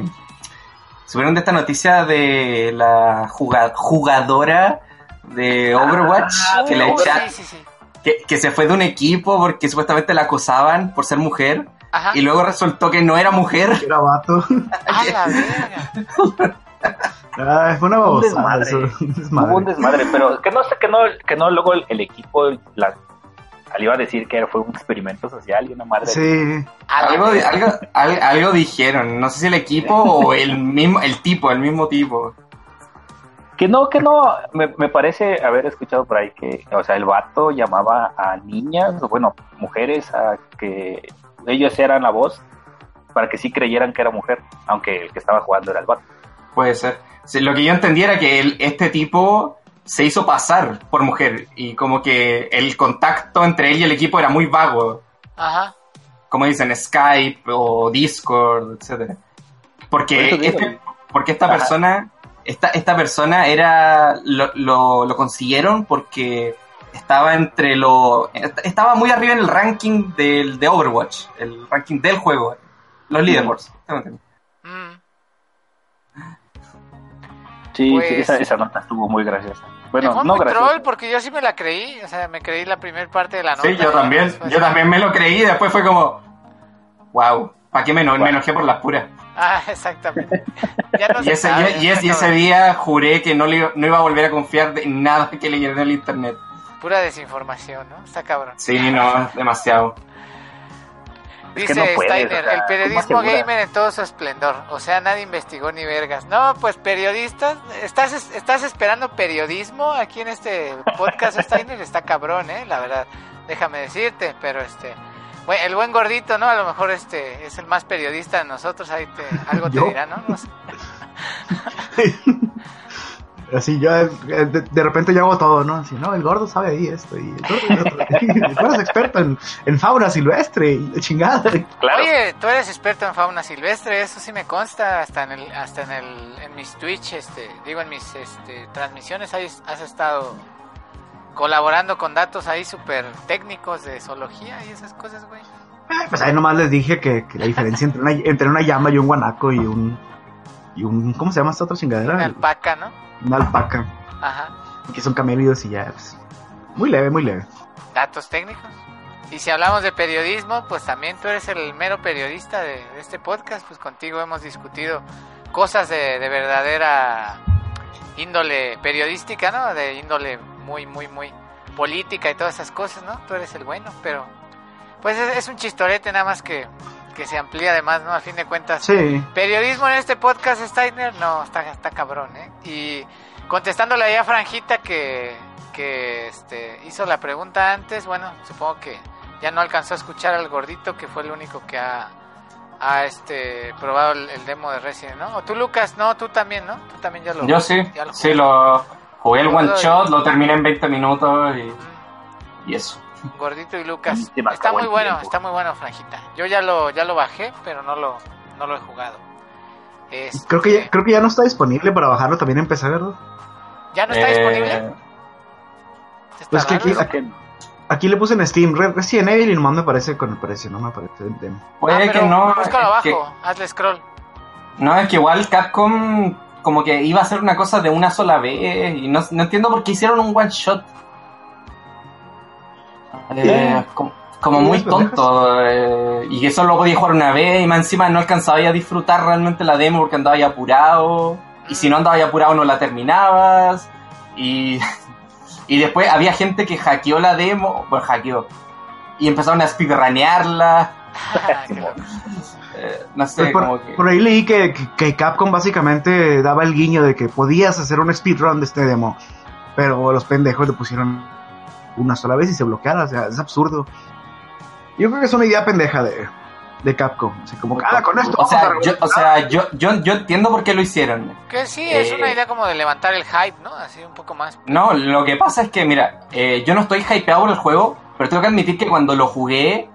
supieron de esta noticia de la jugadora de Overwatch ah, que, la que, que se fue de un equipo porque supuestamente la acosaban por ser mujer y luego resultó que no era mujer. Era vato. ¡A la verga! Ah, fue una babosada. Un desmadre. un desmadre, pero que no sé, que no, que no luego el, equipo la, iba a decir que fue un experimento social y una madre. Sí. Algo, algo, algo, dijeron, no sé si el equipo o el mismo, el tipo, el mismo tipo. Que no, que no, me, me, parece haber escuchado por ahí que, o sea, el vato llamaba a niñas, o bueno, mujeres, a que ellos eran la voz para que sí creyeran que era mujer, aunque el que estaba jugando era el vato. Puede ser. Lo que yo entendía era que este tipo se hizo pasar por mujer y como que el contacto entre él y el equipo era muy vago. Ajá. Como dicen, Skype o Discord, etcétera. Porque, este, porque esta persona, esta, esta persona era, lo, lo, consiguieron porque estaba entre lo, estaba muy arriba en el ranking del, de Overwatch, el ranking del juego, los leaderboards. Sí, pues, esa, nota estuvo muy graciosa. Bueno, no graciosa. porque yo sí me la creí, o sea, me creí la primera parte de la nota. Sí, yo también, yo también me lo creí y después fue como, wow, ¿para qué me, me enojé por las puras? Ah, exactamente. y, ese, y, ese día juré que no, no iba a volver a confiar en nada que leyera en el internet. Pura desinformación, ¿no? Está cabrón. Sí, no, demasiado. Dice Steiner, el periodismo gamer en todo su esplendor. O sea, nadie investigó ni vergas. No, pues periodistas, ¿estás, estás esperando periodismo aquí en este podcast, Steiner? Está cabrón, ¿eh? La verdad, déjame decirte, pero este... el buen gordito, ¿no? A lo mejor este es el más periodista de nosotros, ahí te, algo te dirá, ¿no? no sé. Así yo eh, de, repente yo hago todo, ¿no? Así, no, el gordo sabe ahí esto y el gordo, es experto en, fauna silvestre y chingada. Oye, tú eres experto en fauna silvestre, eso sí me consta, hasta en el, hasta en el, en mis Twitch, este, digo en mis este, transmisiones ahí has estado colaborando con datos ahí súper técnicos de zoología y esas cosas, güey. Eh, pues ahí nomás les dije que, la diferencia entre una, entre una llama y un guanaco y un y un ¿cómo se llama esta otra chingadera? Una alpaca, ¿no? una alpaca. Ajá. Que son camélidos y ya, pues, muy leve, muy leve. Datos técnicos. Y si hablamos de periodismo, pues también tú eres el mero periodista de, este podcast, pues contigo hemos discutido cosas de, verdadera índole periodística, ¿no? De índole muy, muy, muy política y todas esas cosas, ¿no? Tú eres el bueno, pero pues es, un chistorete nada más que, que se amplía además, ¿no? A fin de cuentas. Sí. Periodismo en este podcast, Steiner, no, está, está cabrón, ¿eh? Y contestándole ahí a Franjita que, que este, hizo la pregunta antes, bueno, supongo que ya no alcanzó a escuchar al gordito, que fue el único que ha, ha este probado el, el demo de Resident, ¿no? O tú Lucas, no, tú también, ¿no? Tú también ya lo Yo sí, ya lo sí, lo jugué el one shot, lo terminé en 20 minutos y, y eso. Gordito y Lucas. Me Está muy bueno, tiempo. está muy bueno, Franjita. Yo ya lo ya lo bajé, pero no lo no lo he jugado. Este, Creo que, ya, creo que ya no está disponible para bajarlo también en PC, ¿verdad? ¿Ya no está Eh, disponible. Está pues que aquí- Aquí le puse en Steam Re- Resident Evil y nomás me parece con el precio, no me aparece el demo. Puede Ah, que no. Búscalo que- abajo, hazle scroll. no, es que igual Capcom como que iba a hacer una cosa de una sola vez y no, no entiendo por qué hicieron un one shot. Eh, como, muy tonto eh, y que solo podía jugar una vez y más encima no alcanzaba ya a disfrutar realmente la demo porque andaba ya apurado y si no andaba ya apurado no la terminabas y, y después había gente que hackeó la demo, bueno hackeó y empezaron a speedrunearla, Ah, eh, no sé, Pues por, como que... por ahí leí que, que- que Capcom básicamente daba el guiño de que podías hacer un speedrun de este demo, pero los pendejos le pusieron una sola vez y se bloqueara, o sea, es absurdo. Yo creo que es una idea pendeja de, de Capcom, así como que, ah, con esto O sea, yo, o revolucionar". sea yo, yo, yo entiendo por qué lo hicieron. Que sí, es Eh, una idea como de levantar el hype, ¿no? Así un poco más. No, lo que pasa es que, mira, eh, yo no estoy hypeado por el juego, pero tengo que admitir que cuando lo jugué,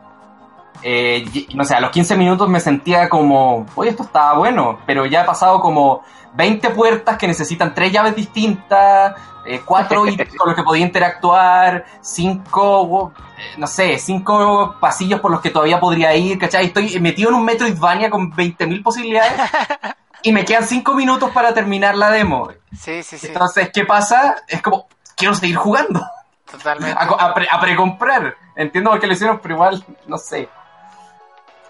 eh, no sé, a los 15 minutos me sentía como, oye, esto estaba bueno, pero ya he pasado como 20 puertas que necesitan tres llaves distintas, eh, cuatro ítems con los que podía interactuar, cinco, eh, no sé, cinco pasillos por los que todavía podría ir, ¿cachai? Estoy metido en un Metroidvania con 20.000 posibilidades y me quedan cinco minutos para terminar la demo. Sí, sí, sí. Entonces, ¿qué pasa? Es como, quiero seguir jugando, Totalmente. a, co- a pre- a precomprar. Entiendo por qué lo hicieron, pero igual, no sé.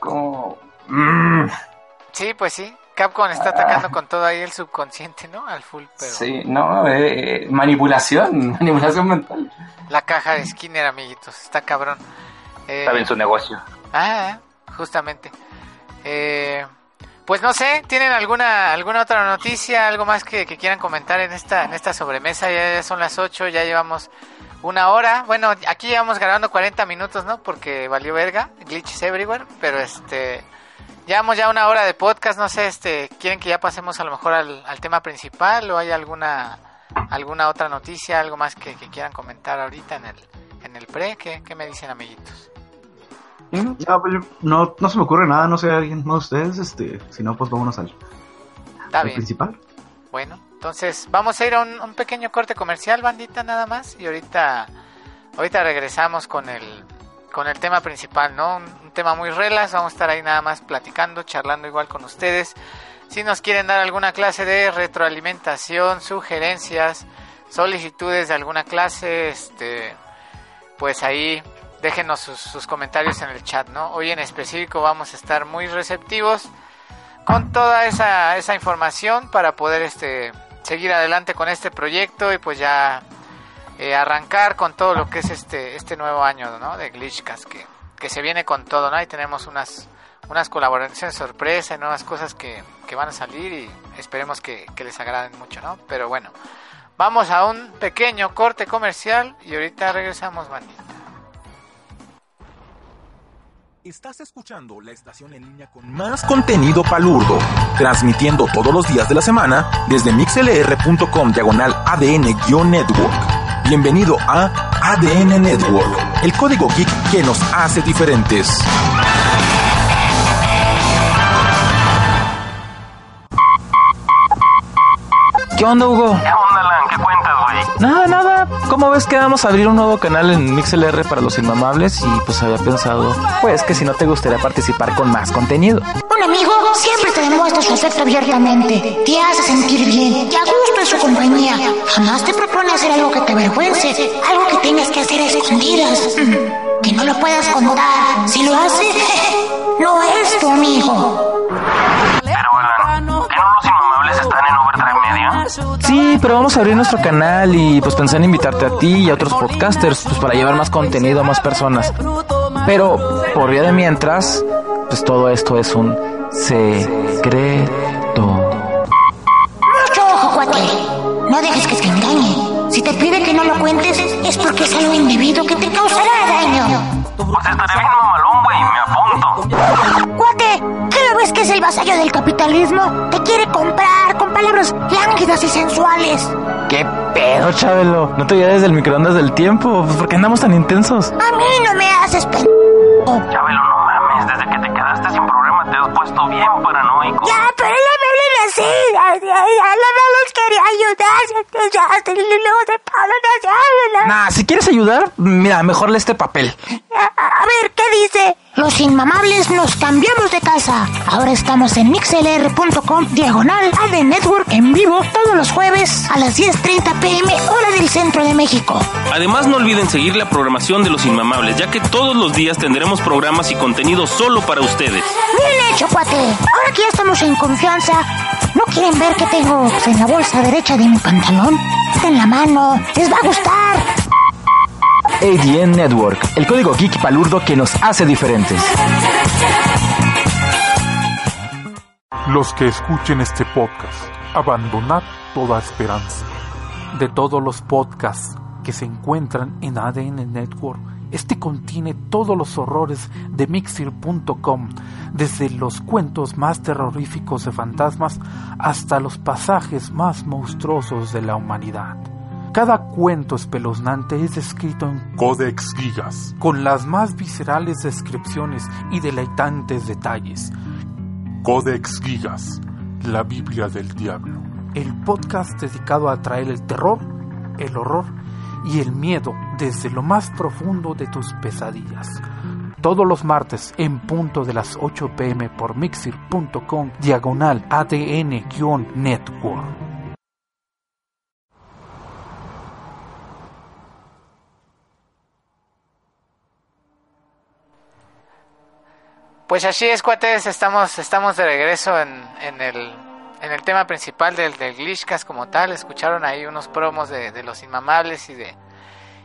Como... mm, Sí, pues sí. Capcom está atacando con todo ahí el subconsciente, ¿no? Al full, pero sí, no, eh, manipulación, manipulación mental. la caja de Skinner, amiguitos, está cabrón. Eh, Saben su negocio. Ah, justamente. Eh, pues no sé, ¿tienen alguna alguna otra noticia, algo más que, que quieran comentar en esta en esta sobremesa? Ya, ya son las 8, ya llevamos una hora. Bueno, aquí llevamos grabando 40 minutos, ¿no? Porque valió verga, glitches everywhere, pero este llevamos ya una hora de podcast, no sé, este, ¿quieren que ya pasemos a lo mejor al, al tema principal o hay alguna alguna otra noticia, algo más que, que quieran comentar ahorita en el en el pre? ¿Qué, qué me dicen, amiguitos? Ya, pues, no, no se me ocurre nada, no sé, alguien más de ustedes, este, si no, pues vámonos al, Está al bien. principal. Bueno, entonces vamos a ir a un, pequeño corte comercial, bandita, nada más. Y ahorita, ahorita regresamos con el, con el tema principal, ¿no? Un, un tema muy relax. Vamos a estar ahí nada más platicando, charlando igual con ustedes. Si nos quieren dar alguna clase de retroalimentación, sugerencias, solicitudes de alguna clase, este, pues ahí déjenos sus, sus comentarios en el chat, ¿no? Hoy en específico vamos a estar muy receptivos con toda esa, esa información para poder este seguir adelante con este proyecto y pues ya eh, arrancar con todo lo que es este este nuevo año ¿no? de Glitchcast que, que se viene con todo ¿no? y tenemos unas unas colaboraciones sorpresa y nuevas cosas que, que van a salir y esperemos que, que les agraden mucho ¿no? pero bueno vamos a un pequeño corte comercial y ahorita regresamos bandita Estás escuchando la estación en línea con más contenido palurdo, transmitiendo todos los días de la semana desde mixlr.com diagonal ADN-network. Bienvenido a ADN Network, el código geek que nos hace diferentes. ¿Qué onda, Hugo? ¿Qué onda, Alan? ¿Qué cuentas, güey? Nada, nada. ¿Cómo ves que vamos a abrir un nuevo canal en MixLR para los inmamables? Y pues había pensado, pues que si no te gustaría participar con más contenido. Un amigo siempre te demuestra su afecto abiertamente, te hace sentir bien y a gusto en su compañía. Jamás te propone hacer algo que te avergüence, algo que tengas que hacer a escondidas, que no lo puedas contar. Si lo hace, no es tu amigo. Sí, pero vamos a abrir nuestro canal y pues pensé en invitarte a ti y a otros podcasters pues para llevar más contenido a más personas. Pero por vía de mientras, pues todo esto es un secreto. Mucho ojo, cuate. No dejes que te engañe. Si te pide que no lo cuentes, es porque es algo indebido que te causará daño. Pues estaré bien mamalón, sabes que es el vasallo del capitalismo? Te quiere comprar con palabras lánguidas y sensuales. ¿Qué pedo, Chabelo? ¿No te olvides del microondas del tiempo? Pues, ¿Por qué andamos tan intensos? A mí no me haces pen... Chabelo, no mames, desde que te quedaste sin programa te has puesto bien paranoico. Ya, pero no me hablen así. Ay, ay, ay, no les quería ayudar. Ya, luego de Pablo no se habla. Nah, si quieres ayudar, mira, mejor lee este papel. A, a ver, ¿qué dice? Los inmamables nos cambiamos de casa. Ahora estamos en mixlr.com diagonal AD Network en vivo todos los jueves a las 10.30 pm hora del centro de México. Además, no olviden seguir la programación de Los Inmamables, ya que todos los días tendremos programas y contenido solo para ustedes. Bien hecho, cuate. Ahora que ya estamos en confianza, ¿no quieren ver qué tengo en la bolsa derecha de mi pantalón? En la mano. Les va a gustar. ADN Network, el código geek palurdo que nos hace diferentes. Los que escuchen este podcast, abandonad toda esperanza. De todos los podcasts que se encuentran en ADN Network, este contiene todos los horrores de Mixir.com, desde los cuentos más terroríficos de fantasmas hasta los pasajes más monstruosos de la humanidad. Cada cuento espeluznante es escrito en Codex Gigas, con las más viscerales descripciones y deleitantes detalles. Codex Gigas, la Biblia del Diablo. El podcast dedicado a traer el terror, el horror y el miedo desde lo más profundo de tus pesadillas. Todos los martes en punto de las 8 pm por mixir.com diagonal ADN-network. Pues así es, cuates, estamos, estamos de regreso en, en el, en el tema principal del, del Glitchcast como tal. Escucharon ahí unos promos de, de los inmamables y de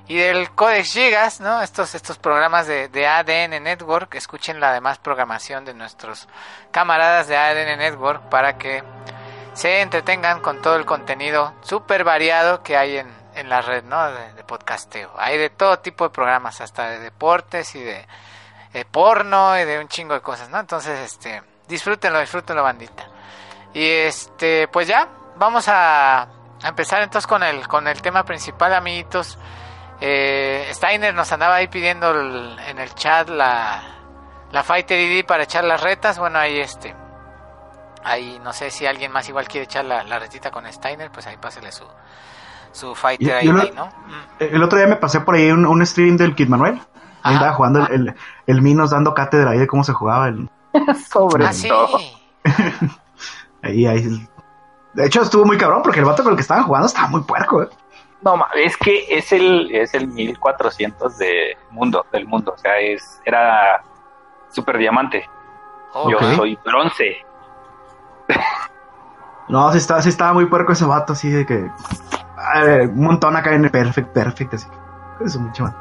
y del Codex Gigas, ¿no? Estos, estos programas de, de ADN Network. Escuchen la demás programación de nuestros camaradas de ADN Network para que se entretengan con todo el contenido súper variado que hay en, en la red, ¿no? De, de podcasteo. Hay de todo tipo de programas, hasta de deportes y de de porno y de un chingo de cosas, ¿no? Entonces, este, disfrútenlo, disfrútenlo, bandita. Y este, pues ya, vamos a, a empezar entonces con el, con el tema principal, amiguitos. Eh, Steiner nos andaba ahí pidiendo el- en el chat la, la Fighter ID para echar las retas. Bueno, ahí este, ahí no sé si alguien más igual quiere echar la, la retita con Steiner, pues ahí pásele su, su Fighter Yo- yo ID, lo- ¿no? Mm. El otro día me pasé por ahí un, un stream del Kid Manuel. Ahí Ajá. estaba jugando el, el, el Minos dando cátedra ahí de cómo se jugaba. El, Sobre Ah, sí. ahí, ahí. De hecho, estuvo muy cabrón porque el vato con el que estaban jugando estaba muy puerco. ¿eh? No, es que es el, es el 1400 de mundo, del mundo. O sea, es, era super diamante. Yo soy bronce. No, sí estaba, sí estaba muy puerco ese vato, así de que. ver, un montón acá en el Perfect, Perfect, así. Eso mucho más.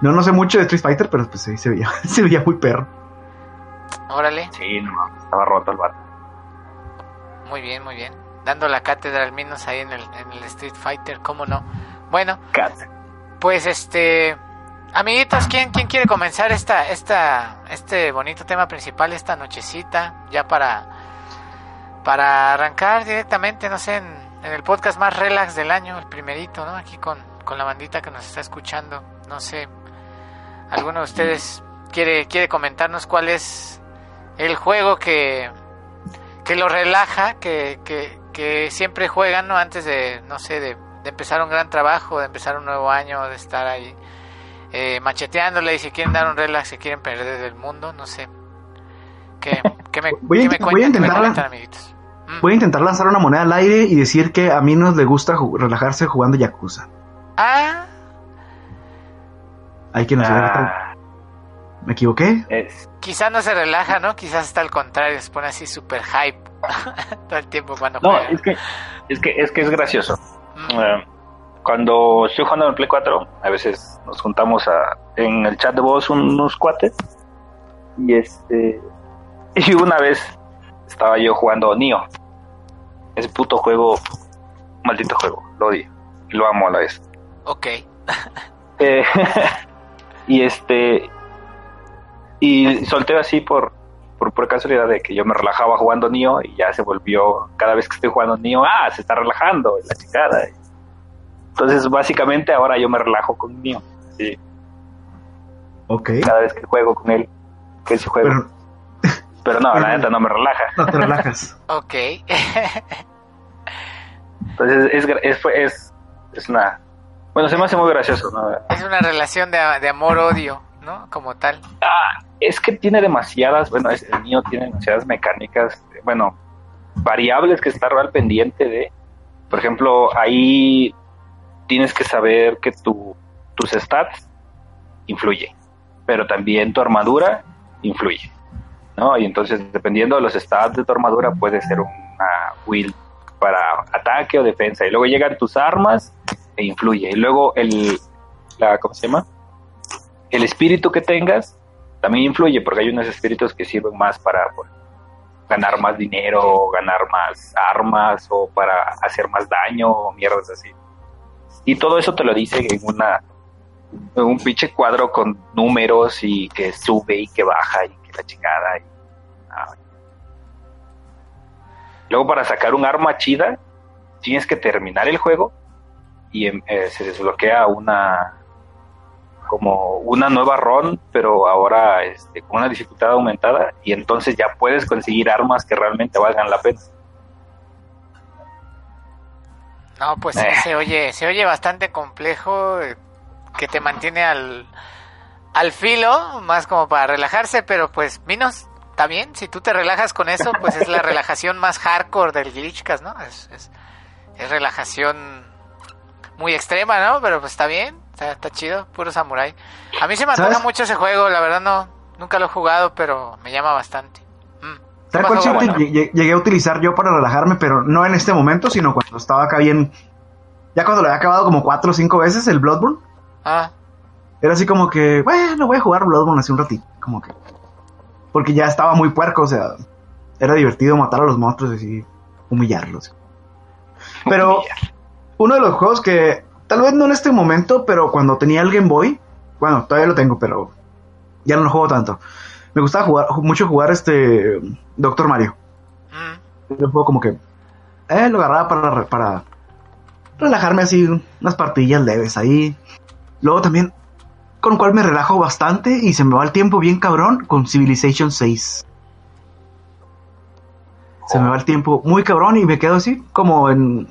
No, no sé mucho de Street Fighter, pero pues sí, se veía, se veía muy perro. Órale. Sí, no, estaba roto el vato. Muy bien, muy bien. Dando la cátedra al menos ahí en el, en el Street Fighter, ¿cómo no? Bueno, Cat. pues este... Amiguitos, ¿quién, quién quiere comenzar esta, esta, este bonito tema principal esta nochecita? Ya para, para arrancar directamente, no sé, en, en el podcast más relax del año, el primerito, ¿no? Aquí con, con la bandita que nos está escuchando. No sé, ¿alguno de ustedes quiere, quiere comentarnos cuál es el juego que, que lo relaja, que, que, que siempre juegan, ¿no? Antes de, no sé, de, de empezar un gran trabajo, de empezar un nuevo año, de estar ahí eh, macheteándole y si quieren dar un relax, se quieren perder del mundo, no sé. ¿Qué, qué me, Voy a qué me int- voy a cuentan, me intentar- amiguitos? Mm. Voy a intentar lanzar una moneda al aire y decir que a mí nos le gusta relajarse jugando Yakuza. Ah, Hay quien nos Ah, ¿Me equivoqué? es, quizás no se relaja, ¿no? Quizás está al contrario, se pone así super hype todo el tiempo cuando no, juega. es que, es que es que es gracioso. Mm. Eh, cuando estoy jugando en el Play 4, a veces nos juntamos a, en el chat de voz unos cuates. Y este. Y una vez estaba yo jugando Nio. Ese puto juego, maldito juego, lo odio. Y lo amo a la vez. Ok. Eh, y este. Y solté así por, por, por casualidad de que yo me relajaba jugando Nioh y ya se volvió, cada vez que estoy jugando Nioh, ah, se está relajando, la chingada. Entonces, básicamente ahora yo me relajo con Nioh. Sí. Ok. Cada vez que juego con él, que sí juego. Pero Pero, no, la neta no me relaja. no te relajas. Ok. Entonces, es, es, es, es una... Bueno, se me hace muy gracioso, ¿no? es una relación de, de amor-odio, ¿no? Como tal. Ah, es que tiene demasiadas, bueno, es- el mío tiene demasiadas mecánicas, bueno, variables que estar al pendiente de. Por ejemplo, ahí tienes que saber que tu, tus stats influye, pero también tu armadura influye, ¿no? Y entonces, dependiendo de los stats de tu armadura, puede ser una build para ataque o defensa. Y luego llegan tus armas e influye. Y luego el, la, ¿cómo se llama? El espíritu que tengas también influye, porque hay unos espíritus que sirven más para pues, ganar más dinero, ganar más armas o para hacer más daño o mierdas así. Y todo eso te lo dice en una en un pinche cuadro con números y que sube y que baja y que la chingada. y- ah. Luego para sacar un arma chida tienes que terminar el juego y em, eh, se desbloquea una como una nueva RON, pero ahora este, con una dificultad aumentada y entonces ya puedes conseguir armas que realmente valgan la pena. No, pues Eh. se oye, se oye bastante complejo, eh, que te mantiene al, al filo, más como para relajarse, pero pues, Minos, está bien, si tú te relajas con eso, pues es la relajación más hardcore del Glitchcast, ¿no? Es, es, es relajación muy extrema, ¿no? Pero pues está bien, está, está chido, puro samurai. A mí se me antoja mucho ese juego, la verdad no, nunca lo he jugado, pero me llama bastante. Mm. ¿Sabes cuál bueno? lle- llegué a utilizar yo para relajarme? Pero no en este momento, sino cuando estaba acá bien. Ya cuando lo había acabado como cuatro o cinco veces, el Bloodborne. Ah, Era así como que, bueno, voy a jugar Bloodborne hace un ratito. Como que. Porque ya estaba muy puerco, o sea. Era divertido matar a los monstruos y así, humillarlos. Pero uno de los juegos que, tal vez no en este momento, pero cuando tenía el Game Boy, bueno, todavía lo tengo, pero ya no lo juego tanto. Me gustaba jugar, mucho jugar este Doctor Mario. un juego como que eh, lo agarraba para, para relajarme así, unas partillas leves ahí. Luego también, con lo cual me relajo bastante y se me va el tiempo bien cabrón con Civilization 6. Se me va el tiempo muy cabrón y me quedo así, como en,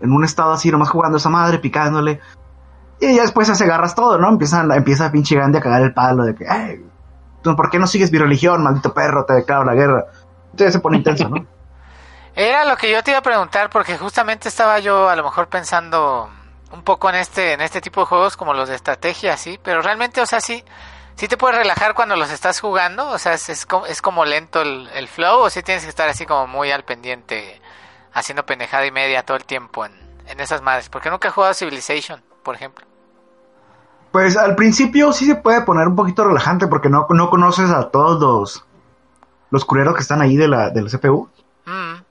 en un estado así, nomás jugando esa madre, picándole. Y ya después se agarras todo, ¿no? Empiezan, empieza pinche Gandhi a cagar el palo de que, "Ay, ¿tú ¿por qué no sigues mi religión, maldito perro? Te declaro la guerra. Entonces se pone intenso, ¿no? Era lo que yo te iba a preguntar porque justamente estaba yo a lo mejor pensando un poco en este en este tipo de juegos como los de estrategia, sí, pero realmente, o sea, sí sí te puedes relajar cuando los estás jugando, o sea, es, es, como, es como lento el, el flow o sí tienes que estar así como muy al pendiente haciendo pendejada y media todo el tiempo en, en esas madres, porque nunca he jugado Civilization, por ejemplo. Pues al principio sí se puede poner un poquito relajante porque no, no conoces a todos los, los culeros que están ahí de la, del CPU. Mm,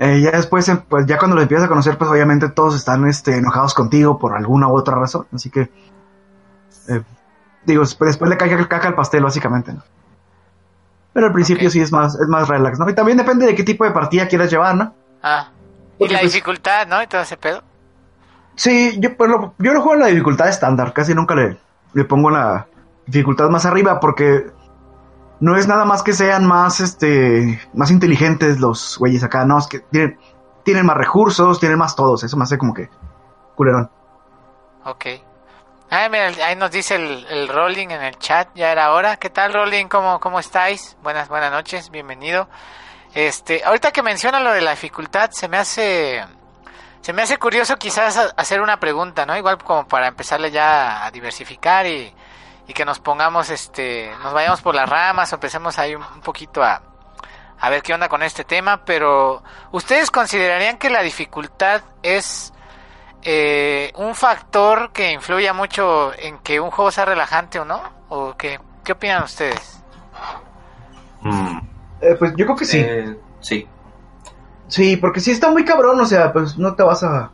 Eh, ya después, eh, pues ya cuando los empiezas a conocer, pues obviamente todos están este, enojados contigo por alguna u otra razón. Así que, eh, digo, después, después le cae el caca al pastel, básicamente. ¿no? Pero al principio Ok. sí es más, es más relax, ¿no? Y también depende de qué tipo de partida quieras llevar, ¿no? Ah, y Porque, la pues, dificultad, ¿no? Y todo ese pedo. Sí, yo, pues, lo, yo lo juego en la dificultad estándar, casi nunca le, le pongo la dificultad más arriba porque no es nada más que sean más, este, más inteligentes los güeyes acá, no, es que tienen, tienen más recursos, tienen más todos, eso me hace como que culerón. Ok. Ah, mira, ahí nos dice el, el Rolling en el chat, ya era hora. ¿Qué tal, Rolling? ¿Cómo, cómo estáis? Buenas, buenas noches, bienvenido. Este, ahorita que menciona lo de la dificultad, se me hace, se me hace curioso quizás hacer una pregunta, ¿no? Igual como para empezarle ya a diversificar y, que nos pongamos, este, nos vayamos por las ramas o empecemos ahí un, un poquito a, a ver qué onda con este tema, pero ¿ustedes considerarían que la dificultad es eh, un factor que influya mucho en que un juego sea relajante o no? ¿O qué, qué opinan ustedes? Mm, Eh, pues yo creo que sí. eh, sí. Sí, porque si está muy cabrón, o sea, pues no te vas a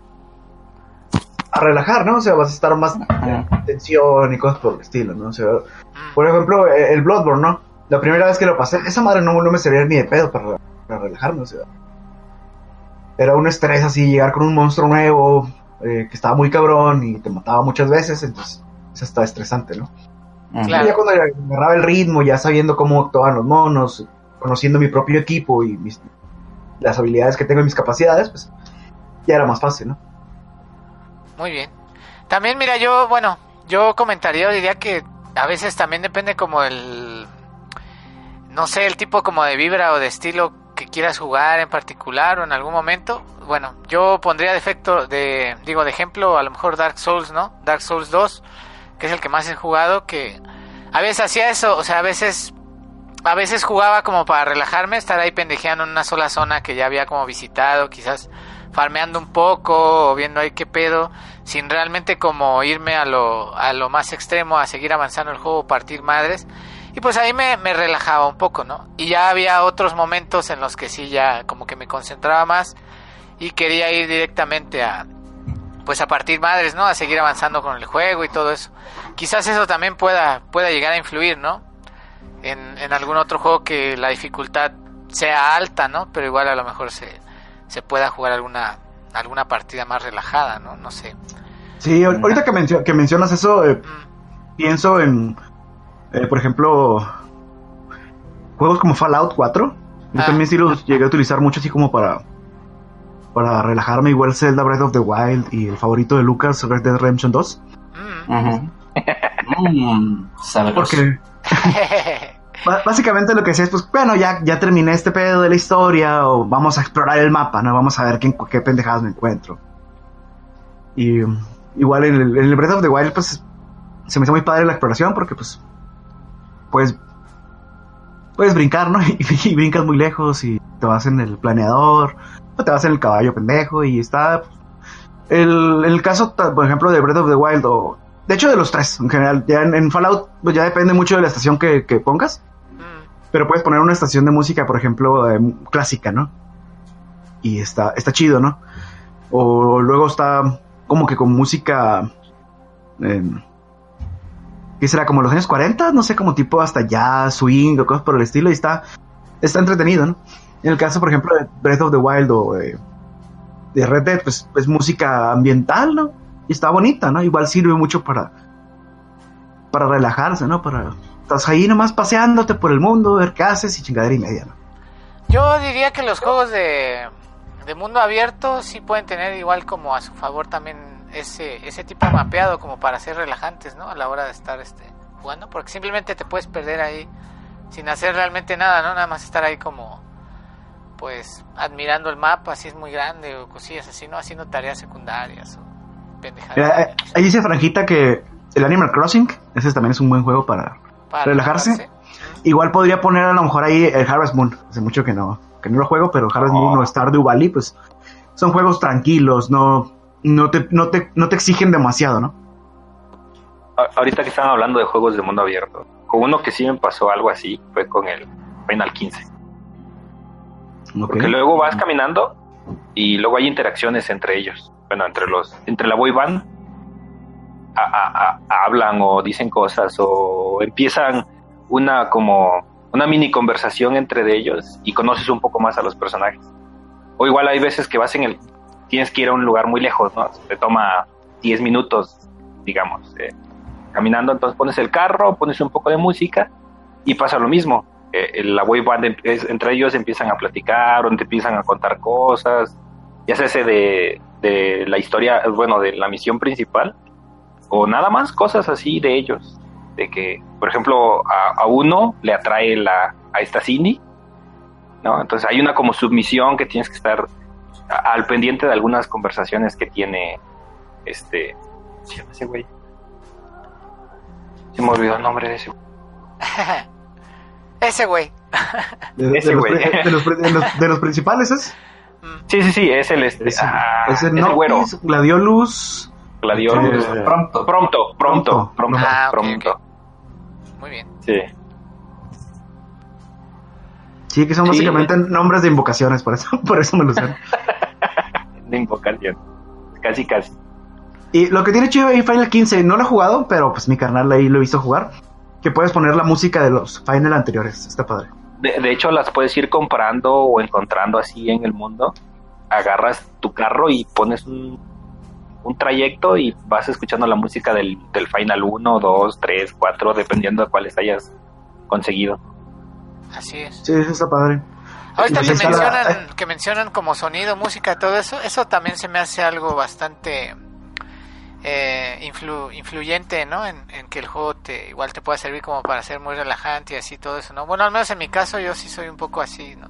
a relajar, ¿no? O sea, vas a estar más en tensión y cosas por el estilo, ¿no? O sea, por ejemplo, eh, el Bloodborne, ¿no? la primera vez que lo pasé, esa madre no, no me servía ni de pedo para, para relajarme, o sea. Era un estrés así, llegar con un monstruo nuevo, eh, que estaba muy cabrón y te mataba muchas veces, entonces eso está estresante, ¿no? Ujú. Y ya cuando agarraba el ritmo, ya sabiendo cómo actuaban los monos, conociendo mi propio equipo y mis, las habilidades que tengo y mis capacidades, pues ya era más fácil, ¿no? Muy bien. También, mira, yo, bueno, yo comentaría, diría que a veces también depende como el, no sé, el tipo como de vibra o de estilo que quieras jugar en particular o en algún momento. Bueno, yo pondría de efecto, de, digo, de ejemplo, a lo mejor Dark Souls, ¿no? Dark Souls 2, que es el que más he jugado, que a veces hacía eso, o sea, a veces, a veces jugaba como para relajarme, estar ahí pendejeando en una sola zona que ya había como visitado, quizás farmeando un poco o viendo ahí qué pedo, sin realmente como irme a lo, a lo más extremo, a seguir avanzando el juego, partir madres. Y pues ahí me, me relajaba un poco, ¿no? Y ya había otros momentos en los que sí ya como que me concentraba más y quería ir directamente a pues a partir madres, ¿no? A seguir avanzando con el juego y todo eso. Quizás eso también pueda pueda llegar a influir, ¿no? En, en algún otro juego que la dificultad sea alta, ¿no? Pero igual a lo mejor se, se pueda jugar alguna alguna partida más relajada, ¿no? No sé. Sí, ahor- ahorita que, mencio- que mencionas eso, eh, pienso en, eh, por ejemplo, juegos como Fallout 4. Yo Ah. también sí los llegué a utilizar mucho así como para para relajarme, igual Zelda Breath of the Wild y el favorito de Lucas, Red Dead Redemption 2. Mm. Mm. Porque básicamente lo que decía es, pues, bueno, ya, ya terminé este pedo de la historia, o vamos a explorar el mapa, ¿no? Vamos a ver qué, qué pendejadas me encuentro. Y igual en el, Breath of the Wild, pues, se me hizo muy padre la exploración, porque, pues, pues, puedes brincar, ¿no? Y, brincas muy lejos, y te vas en el planeador, te vas en el caballo pendejo, y está... El, el caso, por ejemplo, de Breath of the Wild, o... De hecho, de los tres, en general. Ya en, en Fallout, pues ya depende mucho de la estación que, que pongas. Pero puedes poner una estación de música, por ejemplo, eh, clásica, ¿no? Y está, está chido, ¿no? O luego está como que con música... Eh, ¿Qué será? Como los años 40, no sé, como tipo hasta jazz, swing o cosas por el estilo. Y está, está entretenido, ¿no? En el caso, por ejemplo, de Breath of the Wild o de, de Red Dead, pues es música ambiental, ¿no? Y está bonita, ¿no? Igual sirve mucho para, para relajarse, ¿no? Para, estás ahí nomás paseándote por el mundo, ver qué haces y chingadera y media, ¿no? Yo diría que los juegos de, de mundo abierto sí pueden tener igual como a su favor también ese, ese tipo de mapeado como para ser relajantes, ¿no? A la hora de estar este, jugando, porque simplemente te puedes perder ahí sin hacer realmente nada, ¿no? Nada más estar ahí como, pues, admirando el mapa, si es muy grande o cosillas así, ¿no? Haciendo tareas secundarias o pendejadas. Mira, eh, ahí dice Franjita que el Animal Crossing, ese también es un buen juego para Para relajarse. Igual podría poner a lo mejor ahí el Harvest Moon. Hace mucho que no, que no lo juego, pero Harvest Moon o Stardew Valley, pues son juegos tranquilos, no, no, te, no, te, no te exigen demasiado, ¿no? A- Ahorita que estaban hablando de juegos de mundo abierto, con uno que sí me pasó algo así fue con el Final 15. Porque luego vas caminando y luego hay interacciones entre ellos. Bueno, entre los, entre la boy band hablan o dicen cosas o empiezan una como una mini conversación entre ellos y conoces un poco más a los personajes. O igual hay veces que vas en el, tienes que ir a un lugar muy lejos, ¿no? Te toma 10 minutos, digamos, eh, caminando, entonces pones el carro, pones un poco de música y pasa lo mismo. Eh, la band em- entre ellos empiezan a platicar o te empiezan a contar cosas, ya sea de, de la historia, bueno, de la misión principal, o nada más cosas así de ellos, de que, por ejemplo, a, a uno le atrae la, a esta Cindy, ¿no? Entonces hay una como submisión que tienes que estar a- al pendiente de algunas conversaciones que tiene este, ¿cómo se llama ese güey? Se me olvidó el nombre de ese güey. Ese güey. De, de Ese los, güey. pri- de los pri- de los- de los principales es. Sí, sí, sí, es el este, Ese, ah, ese ese güero. Noctis, Gladiolus. Gladiolus. Eh, Pronto. Pronto, pronto, pronto, Ah, pronto. Muy bien. Sí. Sí, que son Sí. básicamente nombres de invocaciones, por eso, por eso me lo sé. De invocación. Casi, casi. Y lo que tiene chido ahí Final 15, no lo he jugado, pero pues mi carnal ahí lo hizo jugar. que puedes poner la música de los final anteriores. Está padre. De, de hecho, las puedes ir comprando o encontrando así en el mundo. Agarras tu carro y pones un, un trayecto y vas escuchando la música del, del Final 1, 2, 3, 4, dependiendo de cuáles hayas conseguido. Así es. Sí, eso está padre. Ahorita Pues que está la- mencionan, que mencionan como sonido, música, todo eso, eso también se me hace algo bastante eh, influ- influyente, ¿no? En, en que el juego te igual te pueda servir como para ser muy relajante y así todo eso, ¿no? Bueno, al menos en mi caso yo sí soy un poco así, ¿no?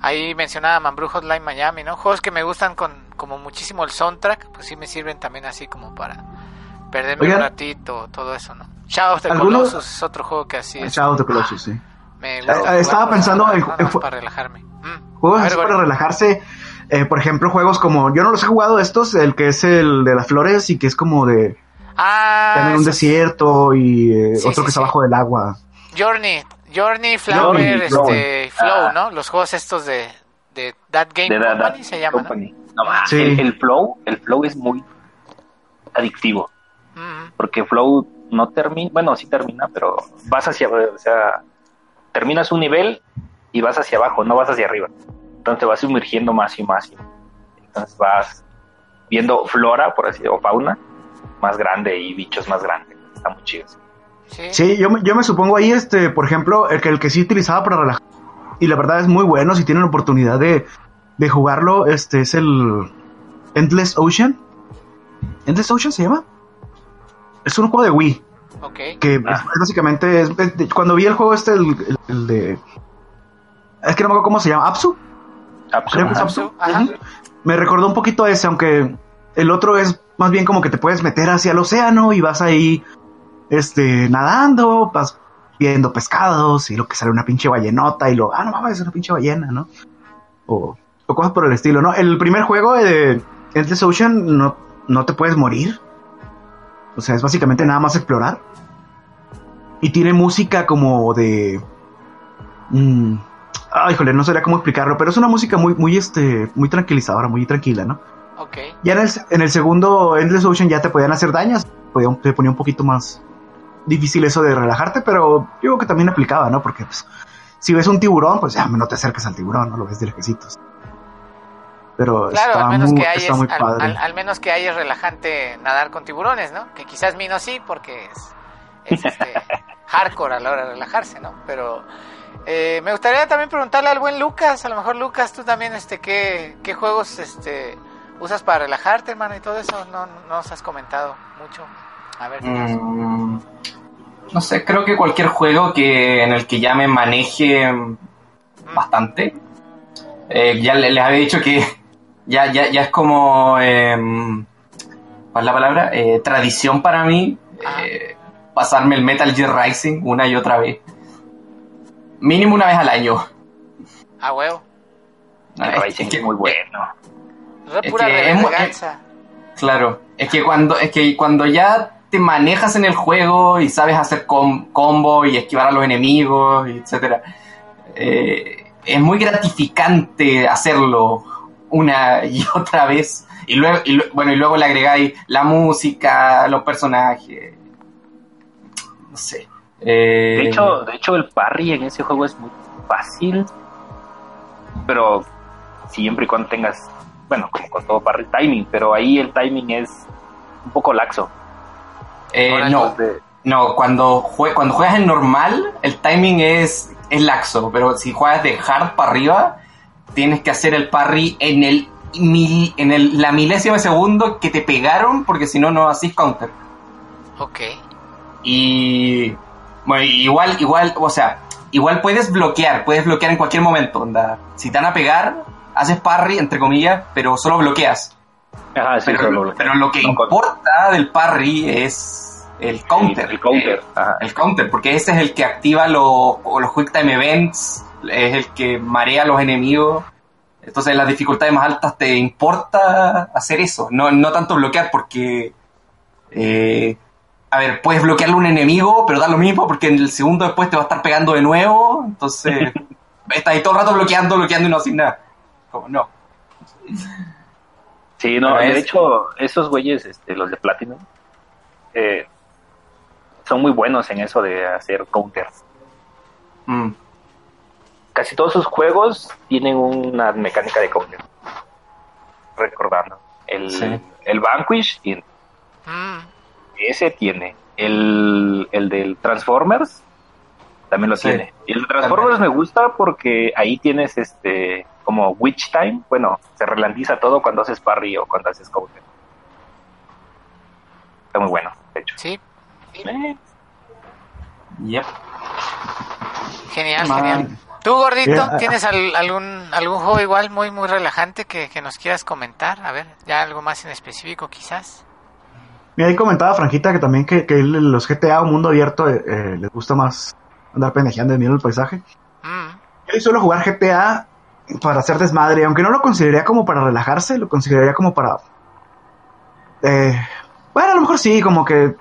Ahí mencionaba Manbrew Hotline Miami, ¿no? Juegos que me gustan con como muchísimo el soundtrack, pues sí me sirven también así como para perderme Oigan. un ratito, todo eso, ¿no? Shadow of the ¿Alguno- Colossus es otro juego que así es. Shadow of the Colossus, sí. Me Eh, gusta jugar estaba por- pensando en- nada en para relajarme. Mm. Juegos ver, así para relajarse. eh, por ejemplo, juegos como. Yo no los he jugado estos, el que es el de las flores y que es como de. Ah, en un desierto y eh, Sí, otro sí, que está sí. abajo del agua. Journey, Journey, Flower, Journey, este. Flow, Ah. ¿no? Los juegos estos de, de That Game De Company That se llaman, Company. No, más, Sí. el, el flow, el flow es muy adictivo. Mm, Porque flow no termina, bueno, sí termina, pero vas hacia, o sea, terminas un nivel y vas hacia abajo, no vas hacia arriba. Entonces te vas sumergiendo más y más. y- entonces vas viendo flora, por así decirlo, o fauna más grande y bichos más grandes. Está muy chido. Sí. Sí, yo, me- yo me supongo ahí, este, por ejemplo, el que, el que sí utilizaba para relajar. Y la verdad es muy bueno si tienen oportunidad de, de jugarlo. Este es el Endless Ocean. ¿Endless Ocean se llama? Es un juego de Wii. Ok. Que Ah. es- básicamente es, cuando vi el juego este, el, el- el de. Es que no me acuerdo cómo se llama. ¿Apsu? Creo que es Apsu, Apsu. ajá. Ujú. Me recordó un poquito a ese, aunque el otro es más bien como que te puedes meter hacia el océano y vas ahí este, nadando, vas viendo pescados y lo que sale una pinche ballenota y lo, ah, no mames, es una pinche ballena, ¿no? O, o cosas por el estilo, ¿no? El primer juego de Endless Ocean no, no te puedes morir. O sea, es básicamente nada más explorar. Y tiene música como de... mm, ah, híjole, no sabría cómo explicarlo, pero es una música muy, muy, este, muy tranquilizadora, muy tranquila, ¿no? Ok. Ya en el, en el segundo Endless Ocean ya te podían hacer daños, te ponía un poquito más difícil eso de relajarte, pero yo creo que también aplicaba, ¿no? Porque pues, si ves un tiburón, pues ya no te acerques al tiburón, no lo ves de lejecitos. Pero Claro, está, al menos, muy, que hay está es, muy al, padre. al- al menos que hay es relajante nadar con tiburones, ¿no? Que quizás Mino sí, porque es, es, este, hardcore a la hora de relajarse, ¿no? Pero eh, me gustaría también preguntarle al buen Lucas, a lo mejor Lucas, tú también, este, ¿qué, qué juegos este, usas para relajarte, hermano? Y todo eso no, no nos has comentado mucho. A ver. Mm, no sé, creo que cualquier juego que en el que ya me maneje bastante. Eh, ya le- les había dicho que ya, ya, ya es como, em, ¿cuál es la palabra? Eh, tradición para mí eh, pasarme el Metal Gear Rising una y otra vez. Mínimo una vez al año. a huevo. Ah, El es- Rising es que- es muy bueno. Es pura que es. Claro, es que cuando es que cuando ya manejas en el juego y sabes hacer com- combo y esquivar a los enemigos, etcétera, eh, es muy gratificante hacerlo una y otra vez. Y luego, y bueno, y luego le agregáis la música, los personajes, no sé. Eh, De hecho, de hecho, el parry en ese juego es muy fácil, pero siempre y cuando tengas, bueno, como con todo parry, timing, pero ahí el timing es un poco laxo. Eh, no, de- No, cuando, jue- cuando juegas en normal, el timing es, es laxo, pero si juegas de hard para arriba, tienes que hacer el parry en el, mil- en el la milésima de segundo que te pegaron, porque si no, no haces counter. Ok. Y bueno, igual, igual, o sea, igual puedes bloquear, puedes bloquear en cualquier momento. Onda. Si te van a pegar, haces parry, entre comillas, pero solo bloqueas. Ajá, sí, pero, solo lo- pero lo que no, importa del parry es el counter. El counter, ajá. El counter, porque ese es el que activa los, los Quick Time Events, es el que marea a los enemigos. Entonces, en las dificultades más altas te importa hacer eso, no, no tanto bloquear, porque. eh, a ver, puedes bloquearle a un enemigo, pero da lo mismo, porque en el segundo después te va a estar pegando de nuevo. Entonces, estás ahí todo el rato bloqueando, bloqueando y no haces nada. Como no. Sí, no, de es- hecho, esos güeyes, este, los de Platinum, eh, son muy buenos en eso de hacer counters. Mm. Casi todos sus juegos tienen una mecánica de counter. Recordando. El, Sí. el Vanquish tiene. Mm, Ese tiene. El, el del Transformers también lo Sí. tiene. Y el de Transformers me gusta porque ahí tienes este como Witch Time. Bueno, se relandiza todo cuando haces parry o cuando haces counter. Está muy bueno, de hecho. sí, Eh, Yep. genial, Man. genial. ¿Tú, gordito, Yeah. tienes al- algún, algún juego igual muy, muy relajante que, que nos quieras comentar? A ver, ya algo más en específico quizás. Mira, ahí comentaba Franquita que también que, que los GTA o mundo abierto eh, eh, les gusta más andar pendejeando en medio del paisaje. Mm, Yo suelo jugar GTA para hacer desmadre, aunque no lo consideraría como para relajarse, lo consideraría como para... eh, bueno, a lo mejor sí, como que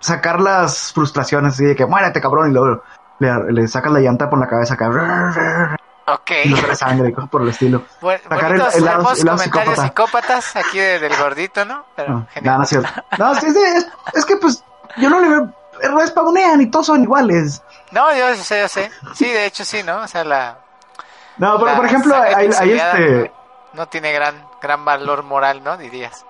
sacar las frustraciones, así de que muérete cabrón y luego le, le sacas la llanta por la cabeza acá ok. y no sangre cosas por el estilo. Bu- Sacar el- el lado- hermosos el lado comentarios psicópata. psicópatas aquí de- del gordito, ¿no? Pero No, genial. nada, no es cierto. No, sí, sí, es, es que pues yo no le veo... Respawnean y todos son iguales. No, yo sé, yo sé. Sí, de hecho sí, ¿no? O sea, la... No, pero la por ejemplo, hay, hay este... No tiene gran, gran valor moral, ¿no? Dirías.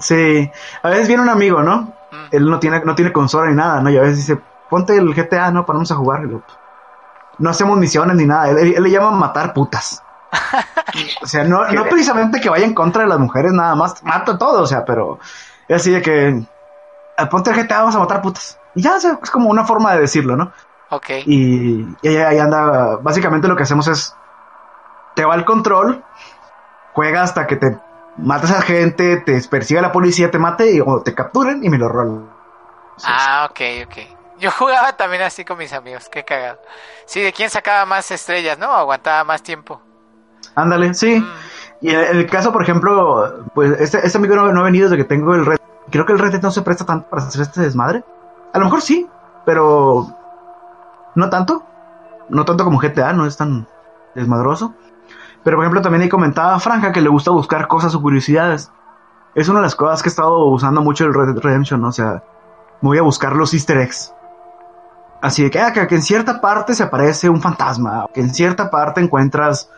Sí, a veces viene un amigo, ¿no? Mm. Él no tiene, no tiene consola ni nada, ¿no? Y a veces dice, ponte el GTA, ¿no? Para vamos a jugar. No hacemos misiones ni nada. Él, él le llama matar putas. o sea, no, no precisamente que vaya en contra de las mujeres nada más, mata todo, o sea, pero es así de que, "Ah, ponte el GTA, vamos a matar putas. Y ya, o sea, es como una forma de decirlo, ¿no? Ok. Y, y ahí anda, básicamente lo que hacemos es, te va el control, juega hasta que te mates a gente, te persiga la policía, te mate y, o te capturen y me lo rolan. Ah, ok, ok. Yo jugaba también así con mis amigos, qué cagado. Sí, de quién sacaba más estrellas, ¿no? Aguantaba más tiempo. Ándale, sí. Mm, Y en el caso, por ejemplo, pues este, este amigo no, no ha venido desde que tengo el red. Creo que el red no se presta tanto para hacer este desmadre. A lo mejor sí, pero no tanto. No tanto como GTA, no es tan desmadroso. Pero por ejemplo, también ahí comentaba a Franja que le gusta buscar cosas o curiosidades. Es una de las cosas que he estado usando mucho el Red Redemption, ¿no? o sea, me voy a buscar los easter eggs. Así de que, ah, que, en cierta parte se aparece un fantasma, que en cierta parte encuentras,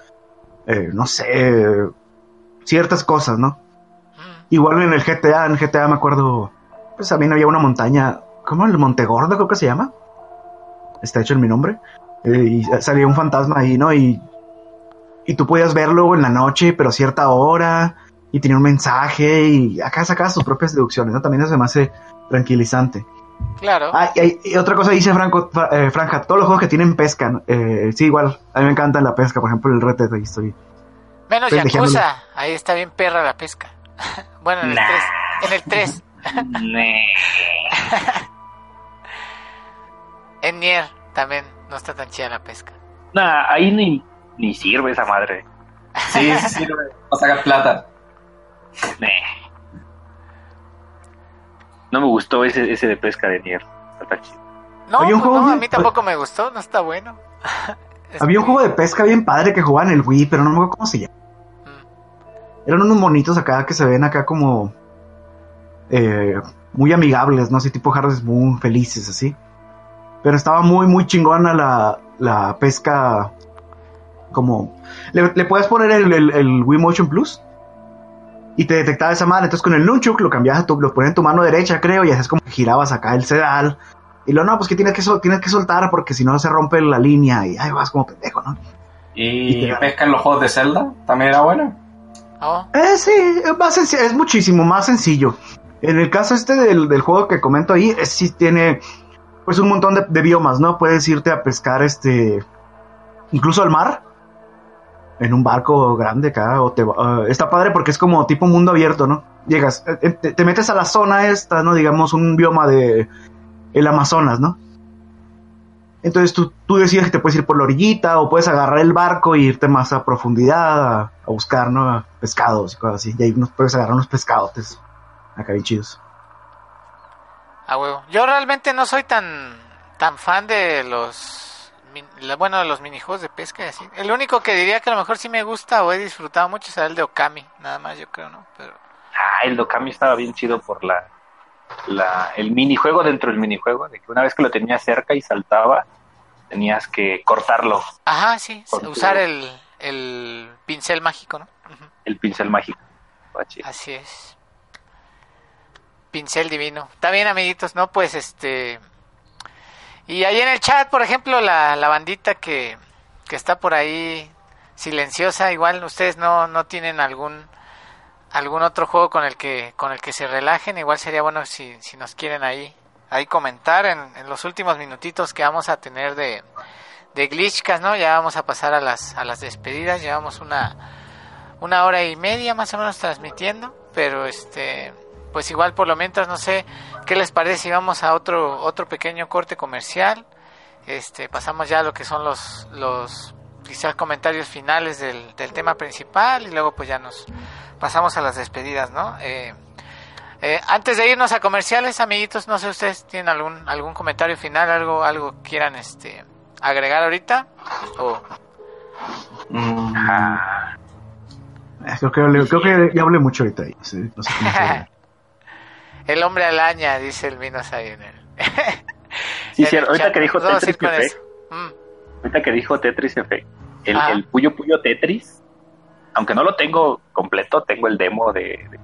eh, no sé, ciertas cosas, ¿no? mm. Igual en el GTA, en el GTA me acuerdo, pues también había una montaña, ¿cómo? El Monte Gordo creo que se llama. Está hecho en mi nombre. Eh, y salía un fantasma ahí, ¿no? Y, y tú podías verlo en la noche, pero a cierta hora, y tenía un mensaje, y acá sacabas tus propias deducciones, ¿no? También eso me hace tranquilizante. Claro. Ah, y, hay- y otra cosa dice Franco, Fra- eh, Franja, todos los juegos que tienen pesca, ¿no? eh, sí, igual, a mí me encanta la pesca, por ejemplo, el Red Dead, ahí estoy. Menos. Yakuza. Ahí está bien perra la pesca. bueno, en el Nah. 3. En el 3. nee. En Nier también no está tan chida la pesca. Nah, ahí ni, ni sirve esa madre. Sí, sí, sí. a sacar plata. No me gustó ese, ese de pesca de Nier. Está tan chido. No, Había un pues juego no, a mí tampoco me gustó, no está bueno. Había un juego de pesca bien padre que jugaba en el Wii, pero no me acuerdo cómo se llama. Mm. Eran unos monitos acá que se ven acá como eh, muy amigables, ¿no? Así tipo Harvest Moon, felices, así. Pero estaba muy, muy chingona la, la pesca. Como. Le, le puedes poner el, el, el Wii Motion Plus y te detectaba esa madre. Entonces con el Nunchuk lo cambiabas, a tu, lo ponías en tu mano derecha, creo, y haces como que girabas acá el sedal. Y lo no, pues que tienes que, sol- tienes que soltar porque si no se rompe la línea y ahí vas como pendejo, ¿no? ¿Y Y te- pesca en los juegos de Zelda? ¿También era bueno? Oh, Eh, sí, es, más es muchísimo más sencillo. En el caso este del, del juego que comento ahí, es, sí tiene pues un montón de, de biomas, ¿no? Puedes irte a pescar este, incluso al mar, en un barco grande acá, o te, ah, está padre porque es como tipo mundo abierto, ¿no? Llegas, eh, eh, te, te metes a la zona esta, ¿no? Digamos un bioma de el Amazonas, ¿no? Entonces tú, tú decides que te puedes ir por la orillita o puedes agarrar el barco e irte más a profundidad a, buscar, ¿no? Pescados y cosas así. Y ahí puedes agarrar unos pescadotes acá bien chidos. huevo. Yo realmente no soy tan tan fan de los bueno, de los minijuegos de pesca y así. El único que diría que a lo mejor sí me gusta o he disfrutado mucho será el de Okami, nada más yo creo, ¿no? Pero Ah, el Dokami estaba bien chido por la la, el minijuego dentro del minijuego, de que una vez que lo tenías cerca y saltaba, tenías que cortarlo, Ajá, sí, usar el, el pincel mágico, ¿no? El pincel mágico. Chido. Así es. Pincel divino. Está bien, amiguitos, ¿no? Pues este... Y ahí en el chat, por ejemplo, la, la bandita que, que está por ahí silenciosa, igual ustedes no, no tienen algún algún otro juego con el que con el que se relajen, igual sería bueno si, si nos quieren ahí ahí comentar en, en los últimos minutitos que vamos a tener de, de Glitchcast, ¿no? Ya vamos a pasar a las a las despedidas, llevamos una una hora y media más o menos transmitiendo, pero este pues igual por lo menos no sé qué les parece si vamos a otro otro pequeño corte comercial. Este pasamos ya a lo que son los los quizás comentarios finales del, del tema principal y luego pues ya nos pasamos a las despedidas, ¿no? Eh, eh, antes de irnos a comerciales, amiguitos, no sé ustedes tienen algún algún comentario final, algo algo quieran este agregar ahorita o Mm, Eh, Creo que, creo que ya hablé mucho ahorita. ahí, sí, no sé cómo se- el hombre alaña, dice el en el Sí, sí, el ahorita chat. que dijo Tetris Effect. Mm. ahorita que dijo Tetris Effect, el, Puyo Puyo Tetris, aunque no lo tengo completo, tengo el demo de, de-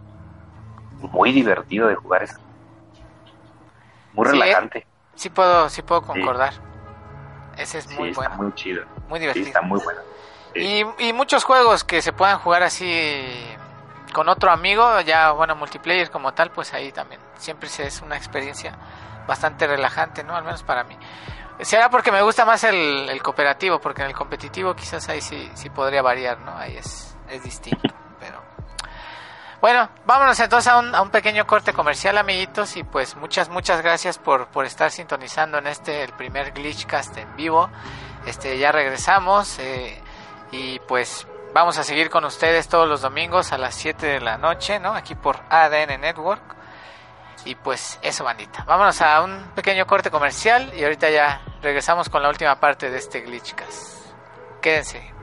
muy divertido de jugar eso. Muy Sí, relajante. Sí puedo, sí puedo concordar. Ese es Sí, muy está bueno, muy chido. muy Sí, divertido. está muy bueno. Sí. Y, y muchos juegos que se puedan jugar así con otro amigo, ya bueno, multiplayer como tal, pues ahí también siempre es una experiencia bastante relajante, ¿no? Al menos para mí. Será porque me gusta más el, el cooperativo, porque en el competitivo quizás ahí sí, sí podría variar, ¿no? Ahí es, es distinto, pero... Bueno, vámonos entonces a un, a un pequeño corte comercial, amiguitos, y pues muchas, muchas gracias por, por estar sintonizando en este, el primer Glitchcast en vivo. Este, ya regresamos, eh, y pues vamos a seguir con ustedes todos los domingos a las 7 de la noche, ¿no? Aquí por ADN Network. Y pues eso, bandita. Vámonos a un pequeño corte comercial y ahorita ya regresamos con la última parte de este Glitchcast. Quédense.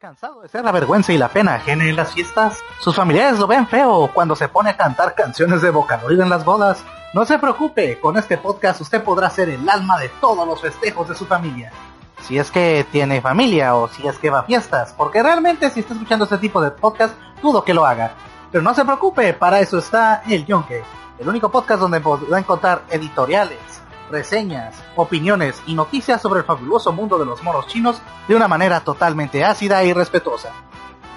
Cansado de ser la vergüenza y la pena ajena en las fiestas, sus familiares lo ven feo cuando se pone a cantar canciones de vocaloid en las bodas. No se preocupe, con este podcast usted podrá ser el alma de todos los festejos de su familia. Si es que tiene familia o si es que va a fiestas, porque realmente si está escuchando este tipo de podcast, dudo que lo haga. Pero no se preocupe, para eso está El Yonke, el único podcast donde podrá encontrar editoriales, reseñas, opiniones y noticias sobre el fabuloso mundo de los monos chinos de una manera totalmente ácida y respetuosa.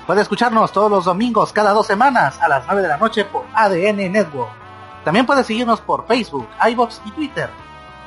Puede escucharnos todos los domingos cada dos semanas a las 9 de la noche por ADN Network. También puede seguirnos por Facebook, iVoox y Twitter.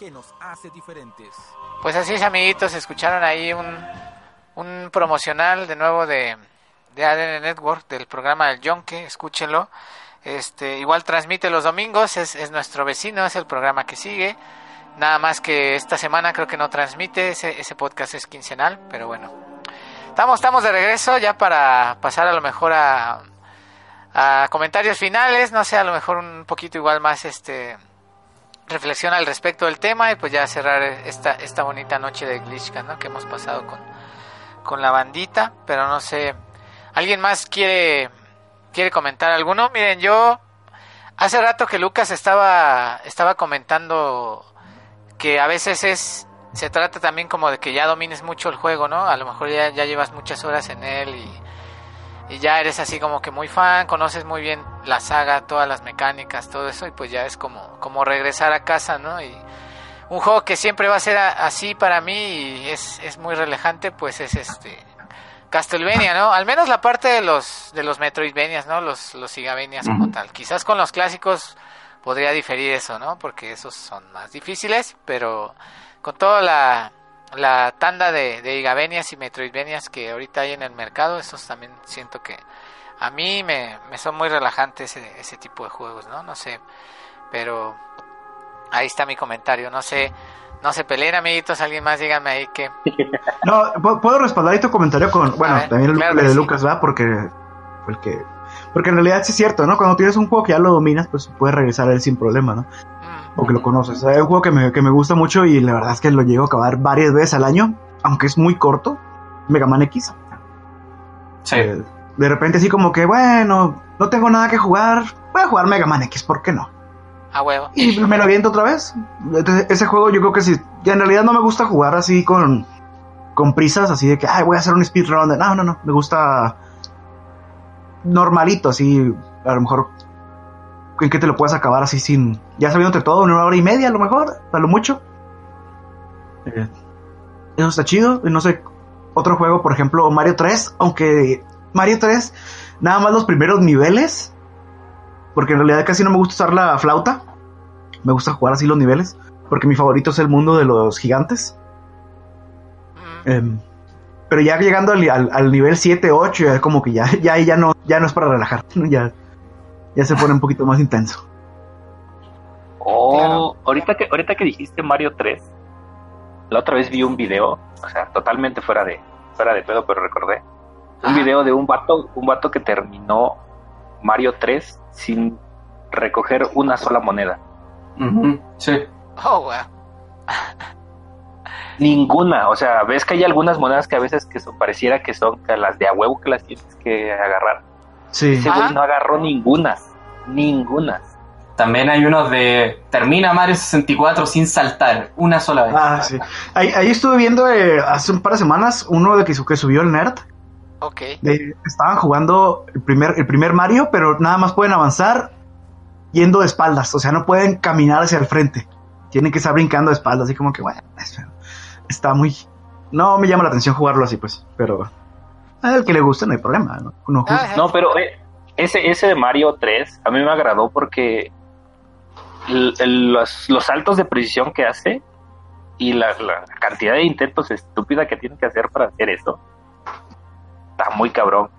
que nos hace diferentes. Pues así es, amiguitos, escucharon ahí un, un promocional de nuevo de, de ADN Network, del programa del Yonke, escúchenlo. Este, igual transmite los domingos, es, es nuestro vecino, es el programa que sigue. Nada más que esta semana creo que no transmite, ese, ese podcast es quincenal, pero bueno. Estamos, estamos de regreso ya para pasar a lo mejor a, a comentarios finales, no sé, a lo mejor un poquito igual más este reflexión al respecto del tema y pues ya cerrar esta, esta bonita noche de Glitchcast, ¿no? Que hemos pasado con, con la bandita, pero no sé, ¿alguien más quiere, quiere comentar alguno? Miren, yo hace rato que Lucas estaba, estaba comentando que a veces es, se trata también como de que ya domines mucho el juego, ¿no? A lo mejor ya, ya llevas muchas horas en él y, y ya eres así como que muy fan, conoces muy bien la saga, todas las mecánicas, todo eso, y pues ya es como, como regresar a casa, ¿no? Y un juego que siempre va a ser a- así para mí y es, es muy relajante, pues es este Castlevania, ¿no? Al menos la parte de los de los Metroidvanias, ¿no? Los los Sigavenias como tal. Quizás con los clásicos podría diferir eso, ¿no? Porque esos son más difíciles, pero con toda la, la tanda de, de Igavenias y Metroidvanias que ahorita hay en el mercado, esos también siento que a mí me, me son muy relajantes ese, ese tipo de juegos, ¿no? No sé, pero Ahí está mi comentario. No sé, no se peleen, amiguitos. Alguien más, díganme ahí que. No, pu- puedo respaldar ahí tu comentario con, bueno, ver, también el claro de sí. Lucas, ¿va? Porque fue el que... Porque en realidad sí es cierto, ¿no? Cuando tienes un juego que ya lo dominas, pues puedes regresar a él sin problema, ¿no? O que lo conoces. Es un juego que me, que me gusta mucho y la verdad es que lo llego a acabar varias veces al año, aunque es muy corto. Mega Man X. Sí. Eh, de repente así como que, bueno, no tengo nada que jugar, voy a jugar Mega Man X, ¿por qué no? a huevo. Y me lo aviento otra vez. Entonces, ese juego yo creo que sí, ya en realidad no me gusta jugar así con, con prisas, así de que, ay, voy a hacer un speedrun. No, no, no, me gusta normalito, así, a lo mejor, en que te lo puedes acabar así sin, ya sabiéndote todo, en una hora y media a lo mejor, a lo mucho. Eh, eso está chido, y no sé, otro juego, por ejemplo, Mario 3, aunque Mario 3, nada más los primeros niveles, porque en realidad casi no me gusta usar la flauta. Me gusta jugar así los niveles. Porque mi favorito es el mundo de los gigantes. Mm, Em, pero ya llegando al, al- al nivel 7, 8, ya como que ya, ya, ya no, ya no es para relajar. Ya, ya se pone un poquito más intenso. Oh, ahorita que ahorita que dijiste Mario 3, la otra vez vi un video, o sea, totalmente fuera de fuera de pedo, pero recordé un video de un vato, un vato que terminó Mario 3 sin recoger una sola moneda. Ujú, Sí. Oh, wow. Ninguna, o sea, ves que hay algunas monedas que a veces que son, pareciera que son las de a huevo que las tienes que agarrar. Sí. Ese Ajá. güey no agarró ninguna, ninguna. También hay unos de termina Mario 64 sin saltar, una sola vez. Ah, sí. Ahí, ahí estuve viendo eh, hace un par de semanas uno de que, su- que subió el nerd. Ok. de- estaban jugando el primer, el primer Mario, pero nada más pueden avanzar yendo de espaldas. O sea, no pueden caminar hacia el frente. Tienen que estar brincando de espaldas. Así como que, bueno, es- está muy. No me llama la atención jugarlo así, pues. Pero al que le guste, no hay problema. No, Uno. No, pero eh, ese, ese de Mario 3 a mí me agradó porque el- el- los, los saltos de precisión que hace y la, la cantidad de intentos estúpida que tiene que hacer para hacer eso está muy cabrón.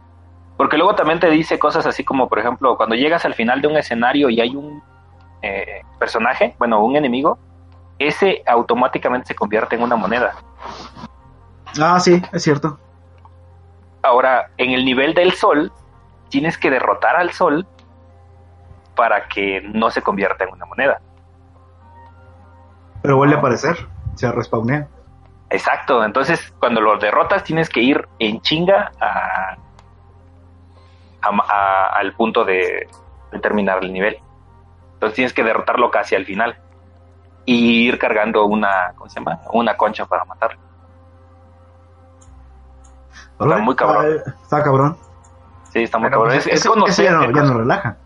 Porque luego también te dice cosas así como, por ejemplo, cuando llegas al final de un escenario y hay un eh, personaje, bueno, un enemigo, ese automáticamente se convierte en una moneda. Ah, sí, es cierto. Ahora, en el nivel del sol, tienes que derrotar al sol para que no se convierta en una moneda. Pero vuelve a aparecer. Se respawnea. Exacto, entonces cuando lo derrotas tienes que ir en chinga a, a- a- al punto de, de terminar el nivel. Entonces tienes que derrotarlo casi al final y ir cargando una, ¿cómo se llama? Una concha para matarlo. Está muy cabrón. Está cabrón. Sí, está muy Pero, cabrón. pues, Es, es ese- conocer ese ya no, ya no relaja.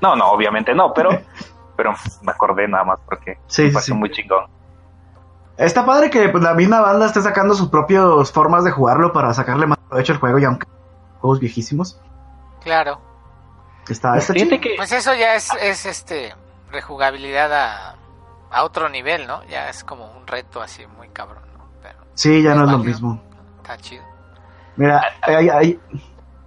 No, no, obviamente no, pero, pero me acordé nada más porque Sí, me sí, pareció sí. muy chingón. Está padre que pues, la misma banda esté sacando sus propias formas de jugarlo para sacarle más provecho al juego, y aunque juegos viejísimos. Claro. Está, está chido. que Pues eso ya es, es este rejugabilidad a, a otro nivel, ¿no? Ya es como un reto así muy cabrón, ¿no? Pero Sí, ya no es lo válido. mismo. está chido. Mira, hay, hay-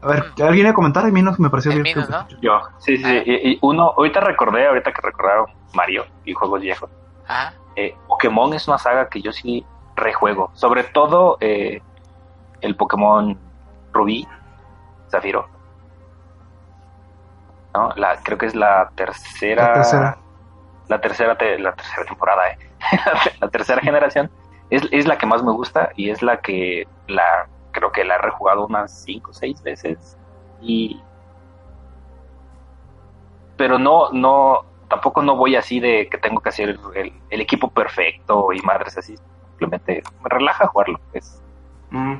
a ver, ¿alguien viene a comentar? A mí no me pareció bien. Minus, ¿no? yo, sí, sí, sí. Y, y uno, ahorita recordé, ahorita que recordaron Mario y juegos viejos. Ajá. eh, Pokémon es una saga que yo sí rejuego. Sobre todo eh, el Pokémon Rubí, Zafiro. ¿No? La, creo que es la tercera. La tercera. La tercera, te- la tercera temporada, ¿eh? la tercera generación. Es, es la que más me gusta y es la que la creo que la he rejugado unas 5 o 6 veces. Y. Pero no, no, tampoco no voy así de que tengo que hacer el, el equipo perfecto y madres así. Simplemente me relaja jugarlo. Es, Mm.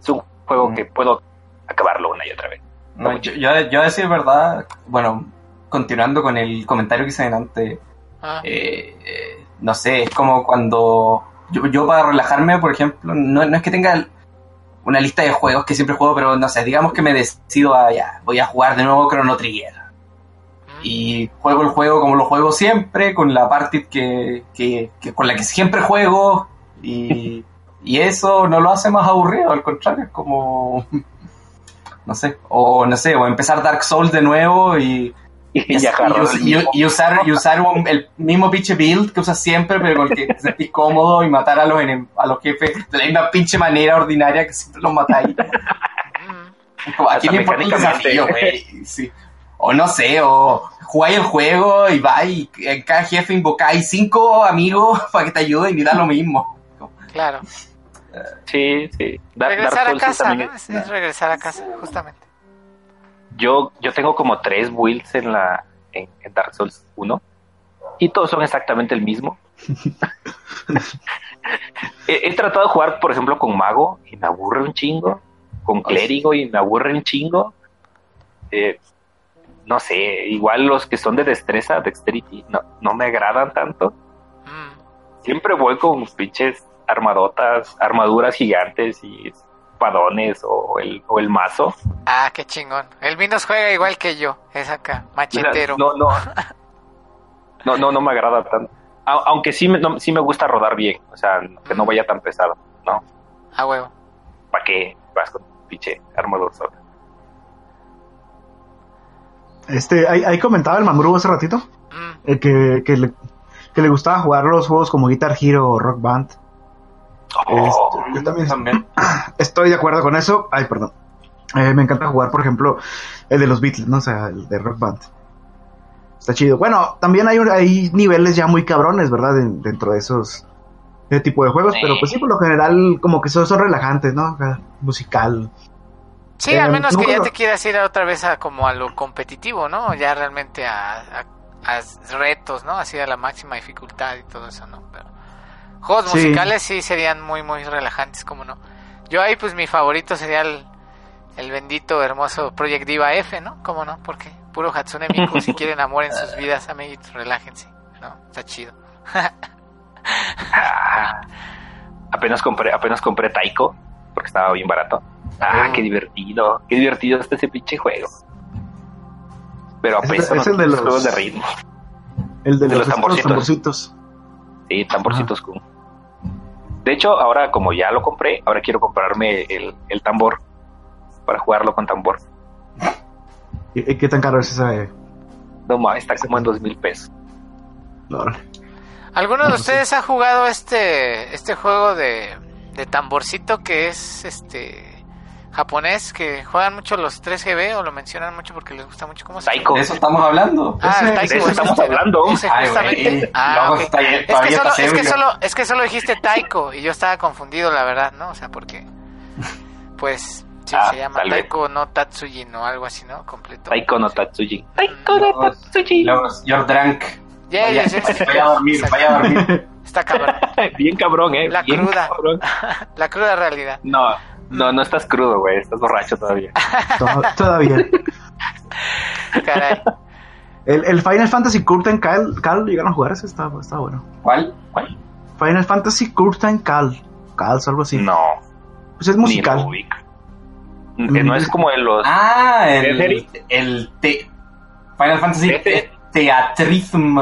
es un juego Mm. que puedo acabarlo una y otra vez. No, yo, yo, yo a decir verdad, bueno, continuando con el comentario que hice delante, Ah, eh, eh, no sé, es como cuando yo, yo para relajarme, por ejemplo, no, no es que tenga una lista de juegos que siempre juego, pero no sé, digamos que me decido a, ya, voy a jugar de nuevo Chrono Trigger. mm, Y juego el juego como lo juego siempre, con la party que, que, que- con la que siempre juego, y, y eso no lo hace más aburrido, al contrario, es como, no sé, o no sé, o empezar Dark Souls de nuevo y, Y, usar, y usar un- el mismo pinche build que usas siempre, pero con el que te sentís cómodo y matar a los, enem- a los jefes de la misma pinche manera ordinaria que siempre los matáis. Como, Aquí me importa el desafío, güey. Sí. O no sé, o jugáis el juego y vais y en cada jefe invocáis cinco amigos para que te ayuden y da lo mismo. Claro. Sí, sí. Dar- regresar a casa, es regresar a casa, justamente. Yo, yo tengo como tres builds en la en, en Dark Souls 1 y todos son exactamente el mismo. he, he tratado de jugar, por ejemplo, con mago y me aburre un chingo, con clérigo y me aburre un chingo. Eh, no sé, igual los que son de destreza, dexterity, no, no me agradan tanto. Siempre voy con pinches armadotas, armaduras gigantes y espadones o el, o el mazo. Ah, qué chingón. El Vinos juega igual que yo. Es acá, O sea, machetero. No, no, no, no, no me agrada tanto. A- Aunque sí me, no- sí me gusta rodar bien, o sea, que no vaya tan pesado, ¿no? A huevo. ¿Para qué vas con pinche armador solo? Este, ahí, ahí comentaba el Mamuru hace ratito. El que, que, le, que le gustaba jugar los juegos como Guitar Hero o Rock Band. Oh, Este, yo también, estoy de acuerdo con eso. Ay, perdón. Eh, me encanta jugar, por ejemplo, el de los Beatles, ¿no? O sea, el de Rock Band. Está chido. Bueno, también hay, un- hay niveles ya muy cabrones, ¿verdad? Den- dentro de esos ese tipo de juegos. Pero pues sí, por lo general, como que son, son relajantes, ¿no? Musical. Sí, Eh, al menos no que ya te quieras ir otra vez a como a lo competitivo, ¿no? Ya realmente a, a- a retos, ¿no? Así a la máxima dificultad y todo eso, ¿no? Pero juegos Sí. musicales sí serían muy, muy relajantes, como no. Yo ahí, pues mi favorito sería el, el bendito, hermoso Project Diva F, ¿no? ¿Cómo no? Porque puro Hatsune Miku, si quieren amor en sus vidas, amiguitos, relájense, ¿no? Está chido. Ah, apenas compré, apenas compré Taiko, porque estaba bien barato. Ah, qué divertido, qué divertido está ese pinche juego. Pero Es- apenas es el de los- juegos de ritmo. El de, De los, los tamborcitos. Sí, tamborcitos Kun. De hecho, ahora como ya lo compré, ahora quiero comprarme el, el tambor para jugarlo con tambor. ¿Y, y qué tan caro es esa? eh? No mames, está como en dos mil pesos. No, ¿Alguno de No, ustedes ha jugado este este juego de, de tamborcito que es este japonés que juegan mucho los 3GB o lo mencionan mucho porque les gusta mucho cómo se Taiko. ¿De eso estamos hablando? Ah, Taiko, de eso ese- estamos hablando. ese Ay, Ah, luego ok. está- es, que solo, es, que solo, es que solo dijiste Taiko y yo estaba confundido, la verdad, ¿no? O sea, porque pues sí, Ah, se llama vez. Taiko no Tatsujin o algo así, ¿no? Completo. Taiko no Tatsuji. Luego, luego, You're drunk. Ya, Vaya, ya, ya, ya. vaya a dormir, vaya a dormir. Está cabrón. Bien cabrón, eh. La bien cruda. cabrón. La cruda realidad. No, no, no estás crudo, güey. Estás borracho todavía. to- todavía. Caray. El, el Final Fantasy Curtain Call, Call llegaron a jugar ese, está, está bueno. ¿Cuál? Final Fantasy Curtain Call. Calls, algo así. No. Pues es Ni musical. ubico. Que no es como de los. Ah, el, ¿Tetris? el te, Final Fantasy te- Teatrism.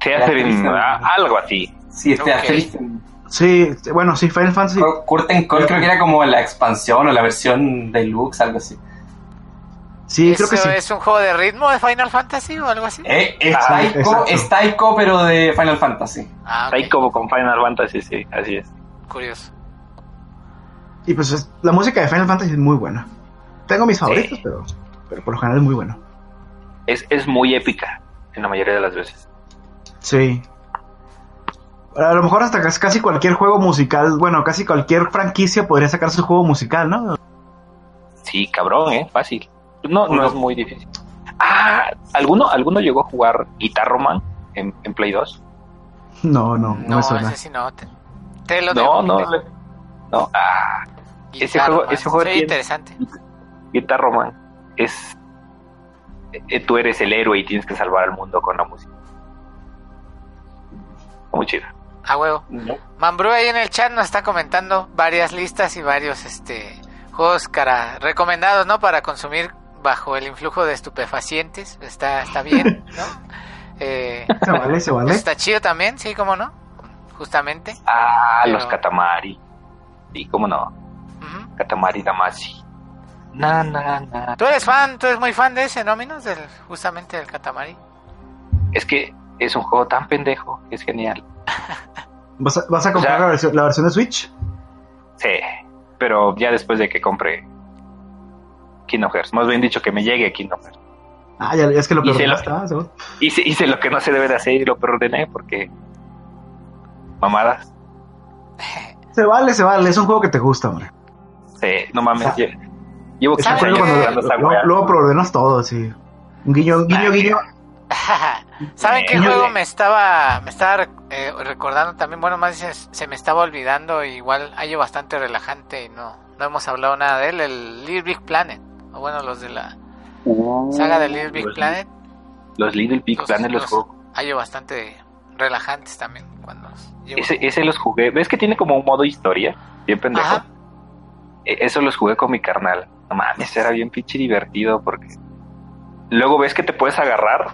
Theaterin, ah, algo así. Sí, es Ok. Teatrism. Sí, bueno, sí, Final Fantasy. Curtain Call creo que era como la expansión o la versión deluxe, algo así. Sí, creo que ¿Eso sí. es un juego de ritmo de Final Fantasy o algo así? Eh, es, Ah, Taiko, exacto. es Taiko, pero de Final Fantasy. Ah, ok. Taiko con Final Fantasy, sí, así es. Curioso. Y pues es- la música de Final Fantasy es muy buena. Tengo mis favoritos, pero, pero por lo general es muy bueno. Es, es muy épica en la mayoría de las veces. Sí. A lo mejor hasta casi- cualquier juego musical, bueno, casi cualquier franquicia podría sacar su juego musical, ¿no? Sí, cabrón, ¿eh? Fácil. No, no es muy difícil. Ah, ¿alguno, ¿alguno llegó a jugar Guitar Man en, en Play 2? No, no, no, No, me suena. ese sí no. Te, te lo No, no. le- No, ah, ese juego- man. ese juego tiene- interesante. Guitar Man es. eh, tú eres el héroe y tienes que salvar al mundo con la música. Muy chido. A huevo. Mambrú ahí en el chat nos está comentando varias listas y varios este juegos cara recomendados, ¿no? Para consumir bajo el influjo de estupefacientes. Está, está bien, ¿no? Eh, Se vale, se vale. está chido también, sí, cómo no. Justamente. Ah, Pero- los Katamari. Sí, cómo no. Katamari. Na, na, na. ¿Tú eres fan, tú eres muy fan de ese, no, Minos? Del, justamente del Katamari. Es que es un juego tan pendejo, que es genial. ¿Vas a, vas a comprar Ya. la, versión, la versión de Switch? Sí, pero ya después de que compre Kingdom Hearts. Más bien dicho, que me llegue Kingdom Hearts. Ah, ya es que lo ¿ah? seguro. Hice, hice lo que no se debe de hacer y lo perdoné porque... Mamadas. Se vale, se vale. Es un juego que te gusta, hombre. Sí, no mames. lle- Llevo Es un 15 juego años cuando jugando esa luego, preordenas todo, sí. Un guiño, guiño, guiño. ¿Saben qué Niño juego de- me estaba me estaba eh, recordando también? Bueno, más se, se me estaba olvidando, igual hay bastante relajante y no, no hemos hablado nada de él, el Little Big Planet. O bueno, los de la saga de Little Big los- Planet, Los Little Big Planet los juego. hay bastante relajantes también cuando los. Ese, ese los jugué. ¿Ves que tiene como un modo historia? Bien pendejo. Ajá. E- Eso los jugué con mi carnal. No mames, era bien pinche divertido porque luego ves que te puedes agarrar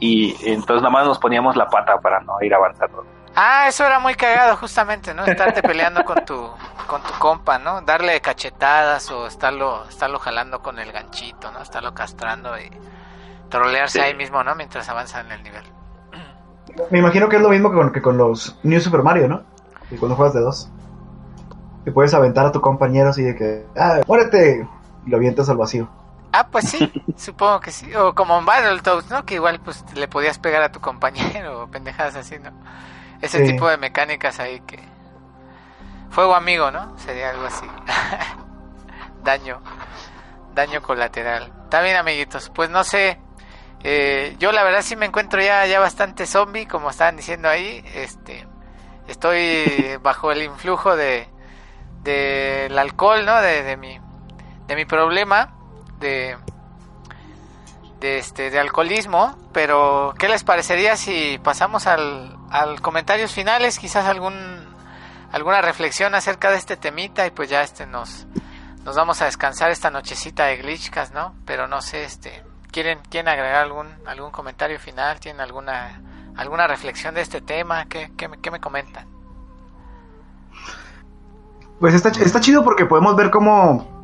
y entonces nada más nos poníamos la pata para no ir avanzando. Ah, eso era muy cagado justamente, ¿no? Estarte peleando con tu con tu compa, ¿no? Darle cachetadas o estarlo estarlo jalando con el ganchito, ¿no? Estarlo castrando y trolearse Sí. ahí mismo, ¿no? Mientras avanza en el nivel. Me imagino que es lo mismo que con, que con los New Super Mario, ¿no? Y cuando juegas de dos. Que puedes aventar a tu compañero así de que, ah, muérete. Y lo avientas al vacío. Ah, pues sí, supongo que sí. O como en Battletoads, ¿no? Que igual pues le podías pegar a tu compañero o pendejadas así, ¿no? Ese Sí. tipo de mecánicas ahí que... Fuego amigo, ¿no? Sería algo así. daño. Daño colateral. Está bien, amiguitos. Pues no sé. eh, yo la verdad sí me encuentro ya, ya bastante zombie, como estaban diciendo ahí. Este, estoy bajo el influjo de del alcohol, ¿no? De, de mi de mi problema de este de alcoholismo, pero ¿qué les parecería si pasamos al, al comentarios finales, quizás algún alguna reflexión acerca de este temita y pues ya este nos nos vamos a descansar esta nochecita de glitchcast, ¿no? Pero no sé, este quieren quieren agregar algún algún comentario final, tienen alguna alguna reflexión de este tema, ¿qué, qué, me- qué me comentan? Pues está, está chido porque podemos ver cómo,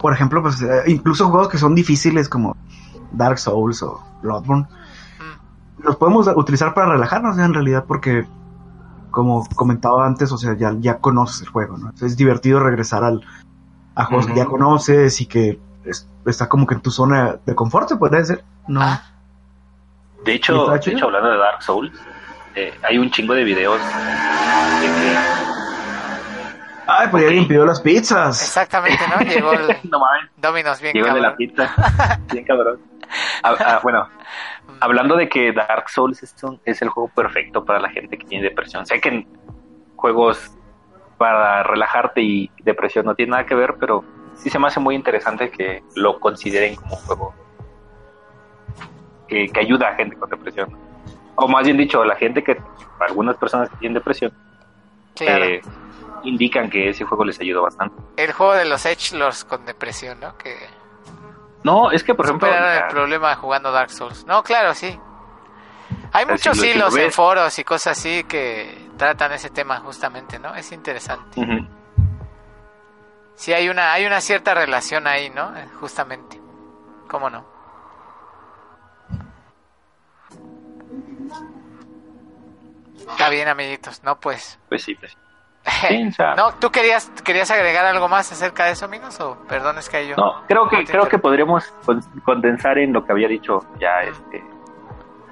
por ejemplo, pues eh, incluso juegos que son difíciles como Dark Souls o Bloodborne, los podemos utilizar para relajarnos en realidad porque, como comentaba antes, o sea, ya, ya conoces el juego, ¿no? Es divertido regresar al, a juegos que ya conoces y que es- está como que en tu zona de confort, se podría decir. No. Ah, De hecho, ¿Está de hecho hablando de Dark Souls, eh, hay un chingo de videos de que Ay, pues alguien pidió las pizzas. exactamente, ¿no? Llegó el no Dominos bien llegó el de la cabrón. pizza. Bien cabrón. Ah, ah, bueno, hablando de que Dark Souls es, un- es el juego perfecto para la gente que tiene depresión. Sé que en juegos para relajarte y depresión no tiene nada que ver, pero sí se me hace muy interesante que lo consideren como un juego que, que ayuda a gente con depresión. O más bien dicho, la gente que, algunas personas que tienen depresión, Claro. eh, indican que ese juego les ayudó bastante. El juego de los Edgelords con depresión, ¿no? Que No, es que por ejemplo, el problema jugando Dark Souls. No, claro, sí. Hay muchos si hilos en foros y cosas así que tratan ese tema justamente, ¿no? Es interesante. Ujú. Sí, hay una, hay una cierta relación ahí, ¿no? Eh, Justamente. ¿Cómo no? Está bien, amiguitos. No, pues. pues sí, pues no, ¿tú querías, querías agregar algo más acerca de eso, amigos? O perdón, es que yo... No, creo que creo que podríamos con- condensar en lo que había dicho ya este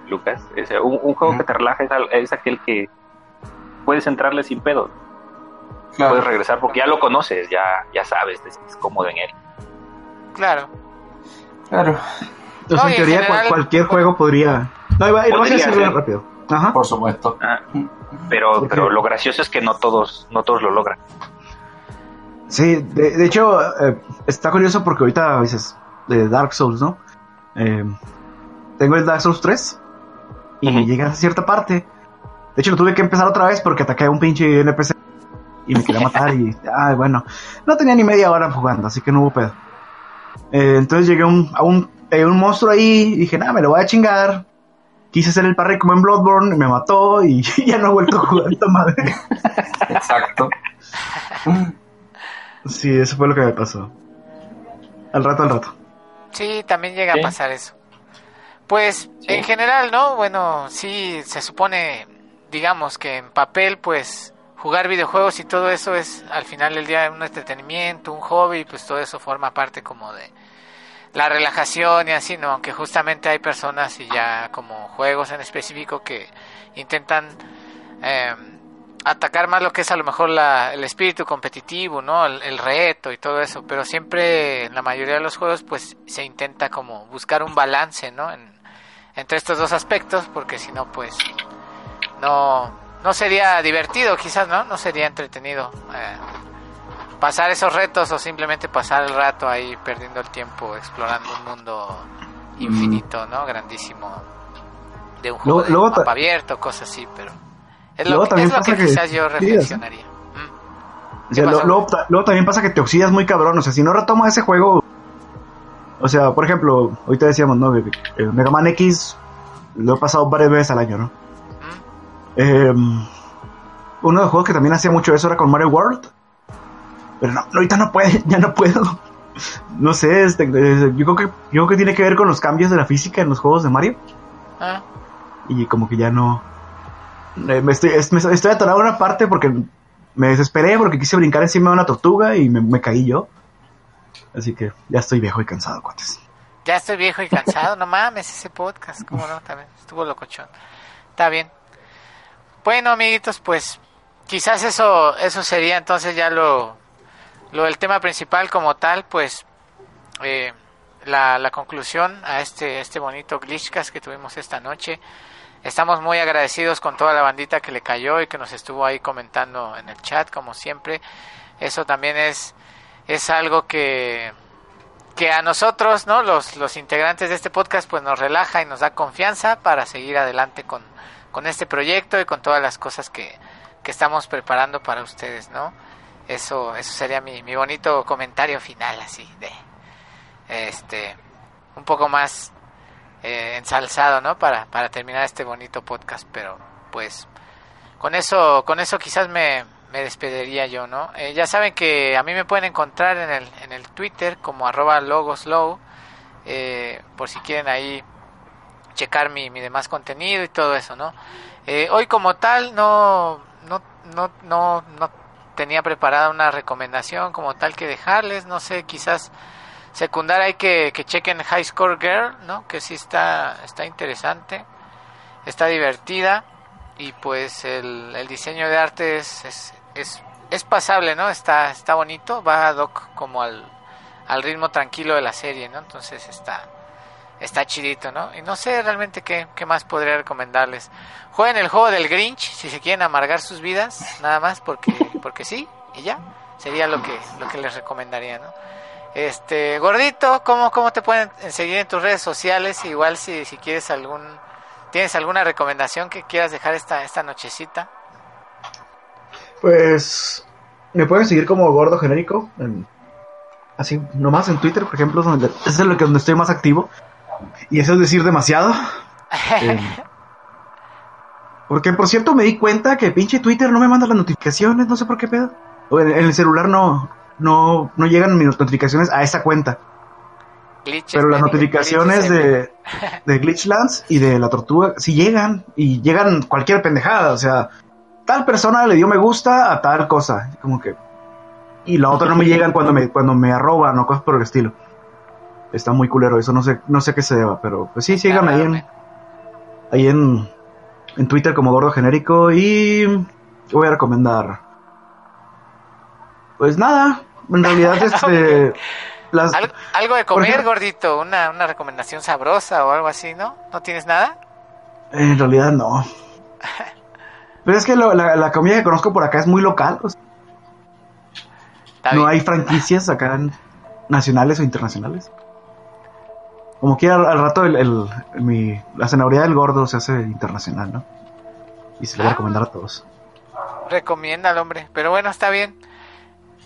Lucas. Es, un, un juego que te relaja es, es aquel que puedes entrarle sin pedo, Claro. puedes regresar porque ya lo conoces, ya ya sabes, te sientes cómodo en él. Claro. Claro, Entonces, No, en en teoría, general- cual- cualquier juego podría. No, iba, iba a Podría decirlo ser. rápido. Ajá. por supuesto. Ah, pero pero lo gracioso es que no todos no todos lo logran. Sí, de, de hecho, eh, está curioso porque ahorita dices de Dark Souls, ¿no? Eh, tengo el Dark Souls 3 y Ujú. llegué a cierta parte. De hecho, lo tuve que empezar otra vez porque ataqué a un pinche NPC y me quería matar y, ay, bueno, no tenía ni media hora jugando, así que no hubo pedo. Eh, entonces llegué a un, a un, un monstruo ahí y dije, nada, me lo voy a chingar. Quise hacer el parry como en Bloodborne, me mató y ya no he vuelto a jugar esta madre. Exacto. Sí, eso fue lo que me pasó. Al rato, al rato. Sí, también llega Sí. a pasar eso. Pues en general, ¿no? Bueno, sí, se supone, digamos que en papel, pues jugar videojuegos y todo eso es al final del día un entretenimiento, un hobby, pues todo eso forma parte como de la relajación y así, ¿no? Aunque justamente hay personas y ya como juegos en específico que intentan eh, atacar más lo que es a lo mejor la, el espíritu competitivo, ¿no? El, reto y todo eso, pero siempre en la mayoría de los juegos pues se intenta como buscar un balance, ¿no? En- entre estos dos aspectos, porque si no pues no, no sería divertido quizás, ¿no? No sería entretenido eh, pasar esos retos o simplemente pasar el rato ahí perdiendo el tiempo explorando un mundo infinito, ¿no? Grandísimo de un juego Luego- de mapa abierto, cosas así, pero es lo, Luego que- también es lo que pasa que- quizás yo reflexionaría. O sea, ¿Qué lo- pasó? luego, ta- luego también pasa que te oxidas muy cabrón. O sea, si no retomas ese juego. O sea, por ejemplo, ahorita decíamos, ¿no? El Mega Man X lo he pasado varias veces al año, ¿no? Eh, uno de los juegos que también hacía mucho eso era con Mario World. Pero no, ahorita no puede, ya no puedo. No sé, este, eh, yo, creo que, yo creo que tiene que ver con los cambios de la física en los juegos de Mario. Ah, Y como que ya no. eh, me estoy, es- me estoy atorado en una parte porque me desesperé porque quise brincar encima de una tortuga y me, me caí yo. Así que ya estoy viejo y cansado, cuates. ya estoy viejo y cansado, no mames ese podcast, cómo no, también estuvo locochón. Está bien. Bueno, amiguitos, pues quizás eso eso sería entonces ya lo lo del tema principal como tal, pues eh, la, la conclusión a este este bonito glitchcast que tuvimos esta noche. Estamos muy agradecidos con toda la bandita que le cayó y que nos estuvo ahí comentando en el chat como siempre. Eso también es es algo que que a nosotros, ¿no? Los, los integrantes de este podcast, pues nos relaja y nos da confianza para seguir adelante con, con este proyecto y con todas las cosas que, que estamos preparando para ustedes, ¿no? Eso, eso sería mi, mi bonito comentario final, así, de, este, un poco más eh, ensalzado, ¿no? Para, para terminar este bonito podcast, pero pues con eso, con eso quizás me, me despediría yo, ¿no? Eh, ya saben que a mí me pueden encontrar en el, en el Twitter como arroba logoslow, eh, por si quieren ahí checar mi, mi demás contenido y todo eso, ¿no? Eh, hoy como tal no, no, no, no, no tenía preparada una recomendación como tal que dejarles, no sé, quizás secundar hay que, que chequen High Score Girl, ¿no? Que sí está, está interesante, está divertida y pues el, el diseño de arte es, es, es, es pasable, ¿no? Está, está bonito, va ad hoc como al, al ritmo tranquilo de la serie, ¿no? Entonces está, está chidito, ¿no? Y no sé realmente qué, qué más podría recomendarles. Jueguen el juego del Grinch si se quieren amargar sus vidas, nada más porque, porque sí, y ya. Sería lo que, lo que les recomendaría, ¿no? Este, gordito, ¿cómo, cómo te pueden seguir en tus redes sociales? Igual si, si quieres algún, tienes alguna recomendación que quieras dejar esta, esta nochecita. Pues me pueden seguir como gordo genérico. en- así, nomás en Twitter, por ejemplo, es donde, es lo que donde estoy más activo. Y eso es decir demasiado. Eh, porque por cierto me di cuenta que pinche Twitter no me manda las notificaciones, no sé por qué pedo. O en, en el celular no, no, no llegan mis notificaciones a esa cuenta. Glitches, Pero las notificaciones de, de Glitchlands y de la tortuga sí llegan. Y llegan cualquier pendejada. O sea, tal persona le dio me gusta a tal cosa. Como que. Y la otra no me llegan cuando me, cuando me arroban o cosas por el estilo. Está muy culero eso, no sé, no sé qué se deba, pero pues sí, sigan ahí en, ahí en, en Twitter como gordo genérico y voy a recomendar. Pues nada, en realidad este las algo de comer, ejemplo- gordito, una, una recomendación sabrosa o algo así, ¿no? ¿No tienes nada? En realidad no. Pero es que lo- la, la comida que conozco por acá es muy local. o sea, no hay franquicias acá nacionales o internacionales. Como quiera, al, rato el, el- mi, la zanahoria del gordo se hace internacional, ¿no? Y se lo voy a recomendar a todos. Recomienda al hombre. Pero bueno, está bien.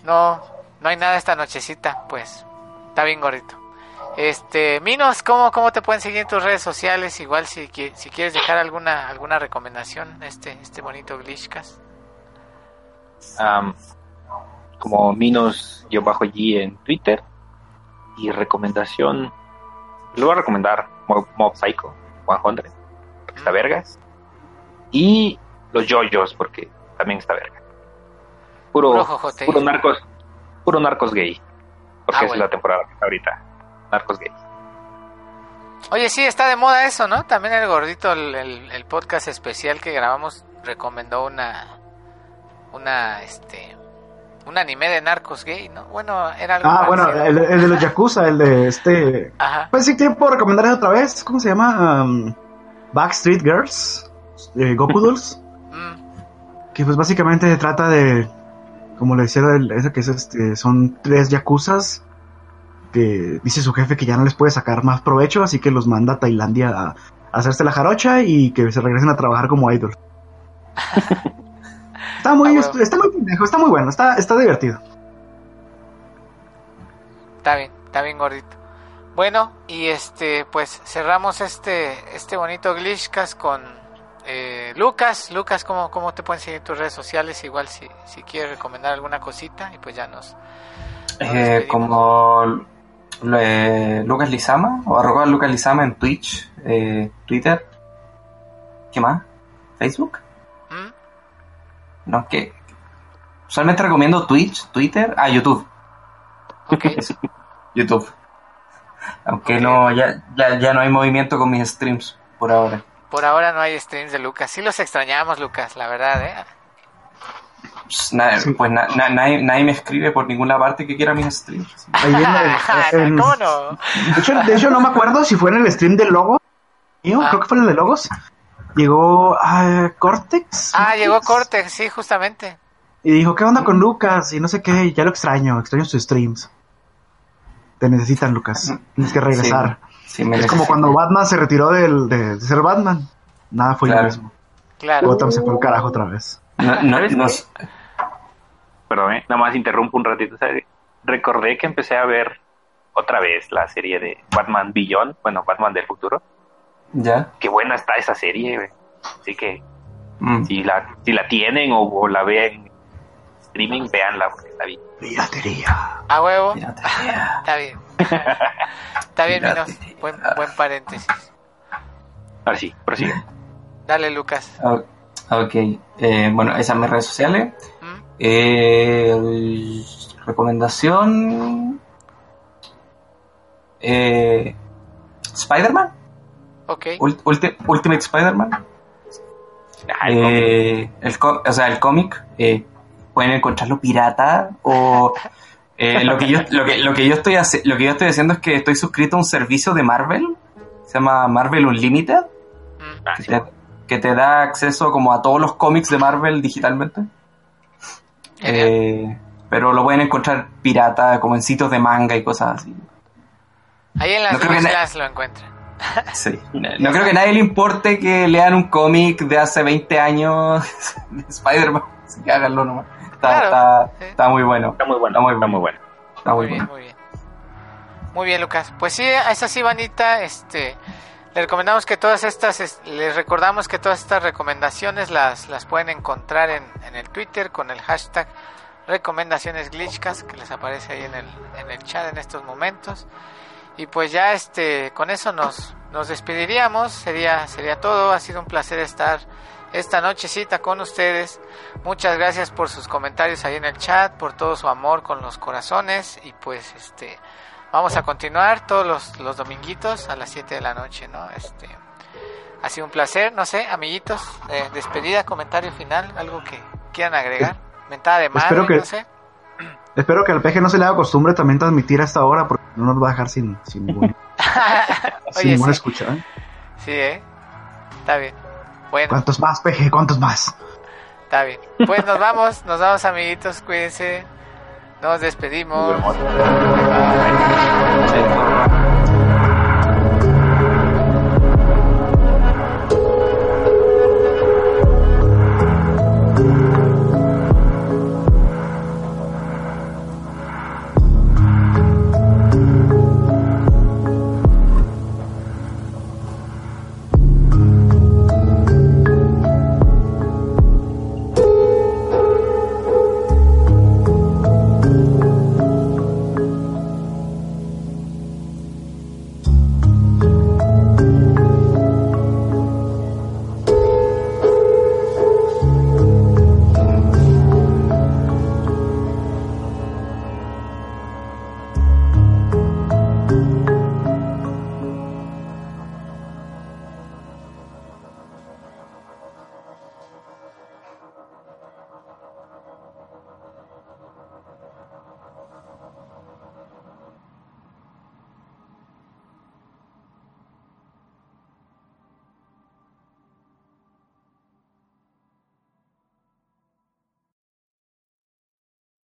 No, no hay nada esta nochecita, pues. Está bien, gordito. Este, Minos, ¿cómo, cómo te pueden seguir en tus redes sociales? Igual si, qui- si quieres dejar alguna, alguna recomendación, este, este bonito Glitchcast. Como Minos-G en Twitter. Y recomendación, le voy a recomendar Mob, Mob Psycho 100, porque está vergas. Y los yoyos, porque también está verga. Puro, Puro puro narcos, puro narcos gay. Porque Ah, es bueno. la temporada que está ahorita. Narcos gay. Oye, sí, está de moda eso, ¿no? También el gordito, el, el- el podcast especial que grabamos, recomendó una, una, este, un anime de narcos gay, ¿no? Bueno, era algo Ah, bueno, el, el de los Yakuza, el de este... Ajá. Pues sí, tiempo recomendar otra vez. ¿Cómo se llama? Um, Backstreet Girls. Eh, Goku Dolls. Mm, Que pues básicamente trata de... Como le decía, el- ese que es este, son tres Yakuzas que dice su jefe que ya no les puede sacar más provecho, así que los manda a Tailandia a, a hacerse la jarocha y que se regresen a trabajar como idol. está muy, Ah, bueno. está muy pendejo, está muy bueno, está, está divertido. Está bien, está bien gordito. Bueno, y este, pues cerramos este, este bonito Glitchcast con eh, Lucas. Lucas, ¿cómo, ¿cómo te pueden seguir en tus redes sociales? Igual si, si quieres recomendar alguna cosita y pues ya nos... Eh, como eh, Lucas Lizama o arroba Lucas Lizama en Twitch, eh, Twitter. ¿Qué más? ¿Facebook? No, que usualmente recomiendo Twitch, Twitter, ah, YouTube. YouTube. Aunque no, ya, ya, ya no hay movimiento con mis streams por ahora. Por ahora no hay streams de Lucas. Sí los extrañamos, Lucas, la verdad, ¿eh? Pues, na- pues na- na- nadie, nadie me escribe por ninguna parte que quiera mis streams. Ahí en el- en- ¿Cómo no? De hecho, de hecho, no me acuerdo si fue en el stream de Logo. Mío, Ah. creo que fue en el de Logos. Llegó a Cortex. Ah, llegó Cortex, sí, justamente. Y dijo, ¿qué onda con Lucas? Y no sé qué, ya lo extraño, extraño sus streams. Te necesitan, Lucas. Tienes que regresar. Sí, me es como cuando Batman se retiró del, de, de ser Batman. Nada fue Claro. lo mismo. Claro. Gotham se fue al carajo otra vez. No, no, ¿Sabes no-? Perdón, eh, nada más interrumpo un ratito. ¿sabes? Recordé que empecé a ver otra vez la serie de Batman Beyond, bueno, Batman del futuro. Ya. Qué buena está esa serie, güey. Así que Mm. si la, si la tienen o, o la ven en streaming, véanla porque está bien. Piratería. A huevo. Piratería. Está bien. Está bien. Piratería. Buen, buen paréntesis. Ahora sí, prosigue. Dale, Lucas. Ok, eh, bueno, esas mis redes sociales. ¿Mm? Eh, recomendación. Eh, Spider-Man, Ok. Ult- Ulti- Ultimate Spider-Man. Ah, el. Eh, el o sea, el cómic eh, pueden encontrarlo pirata o eh, lo que yo lo que, lo que yo estoy lo que yo estoy haciendo es que estoy suscrito a un servicio de Marvel se llama Marvel Unlimited Mm. Ah, que sí. te, que te da acceso como a todos los cómics de Marvel digitalmente. Eh, pero lo pueden encontrar pirata como en sitios de manga y cosas así Ahí en las no lo encuentran. Sí. No, no creo que a nadie le importe que lean un cómic de hace 20 años de Spider-Man. Así que háganlo nomás. Está, Claro. está, Sí. está muy bueno. Está muy bueno, Está muy está muy bueno. Está muy Muy bien, bueno. muy bien. Muy bien, Lucas. Pues sí, es así, Vanita. Este, le recomendamos que todas estas, es- les recordamos que todas estas recomendaciones las, las pueden encontrar en, en el Twitter con el hashtag recomendaciones glitchcast que les aparece ahí en el, en el chat en estos momentos. Y pues ya este, con eso nos, nos despediríamos. Sería, sería todo. Ha sido un placer estar esta nochecita con ustedes. Muchas gracias por sus comentarios ahí en el chat, por todo su amor con los corazones. Y pues este vamos a continuar todos los, los dominguitos a las 7 de la noche, ¿no? Este ha sido un placer, no sé, amiguitos, eh, despedida, comentario final, algo que quieran agregar. Mentada de madre, Espero que- no sé. Espero que al peje no se le haga costumbre también transmitir a esta hora porque no nos va a dejar sin, sin, ningún, sin Oye, ninguna sí, escucha. ¿eh? sí, ¿eh? Está bien. Bueno, ¿Cuántos más, peje? ¿Cuántos más? está bien. Pues nos vamos, nos vamos, amiguitos, cuídense. Nos despedimos. Nos.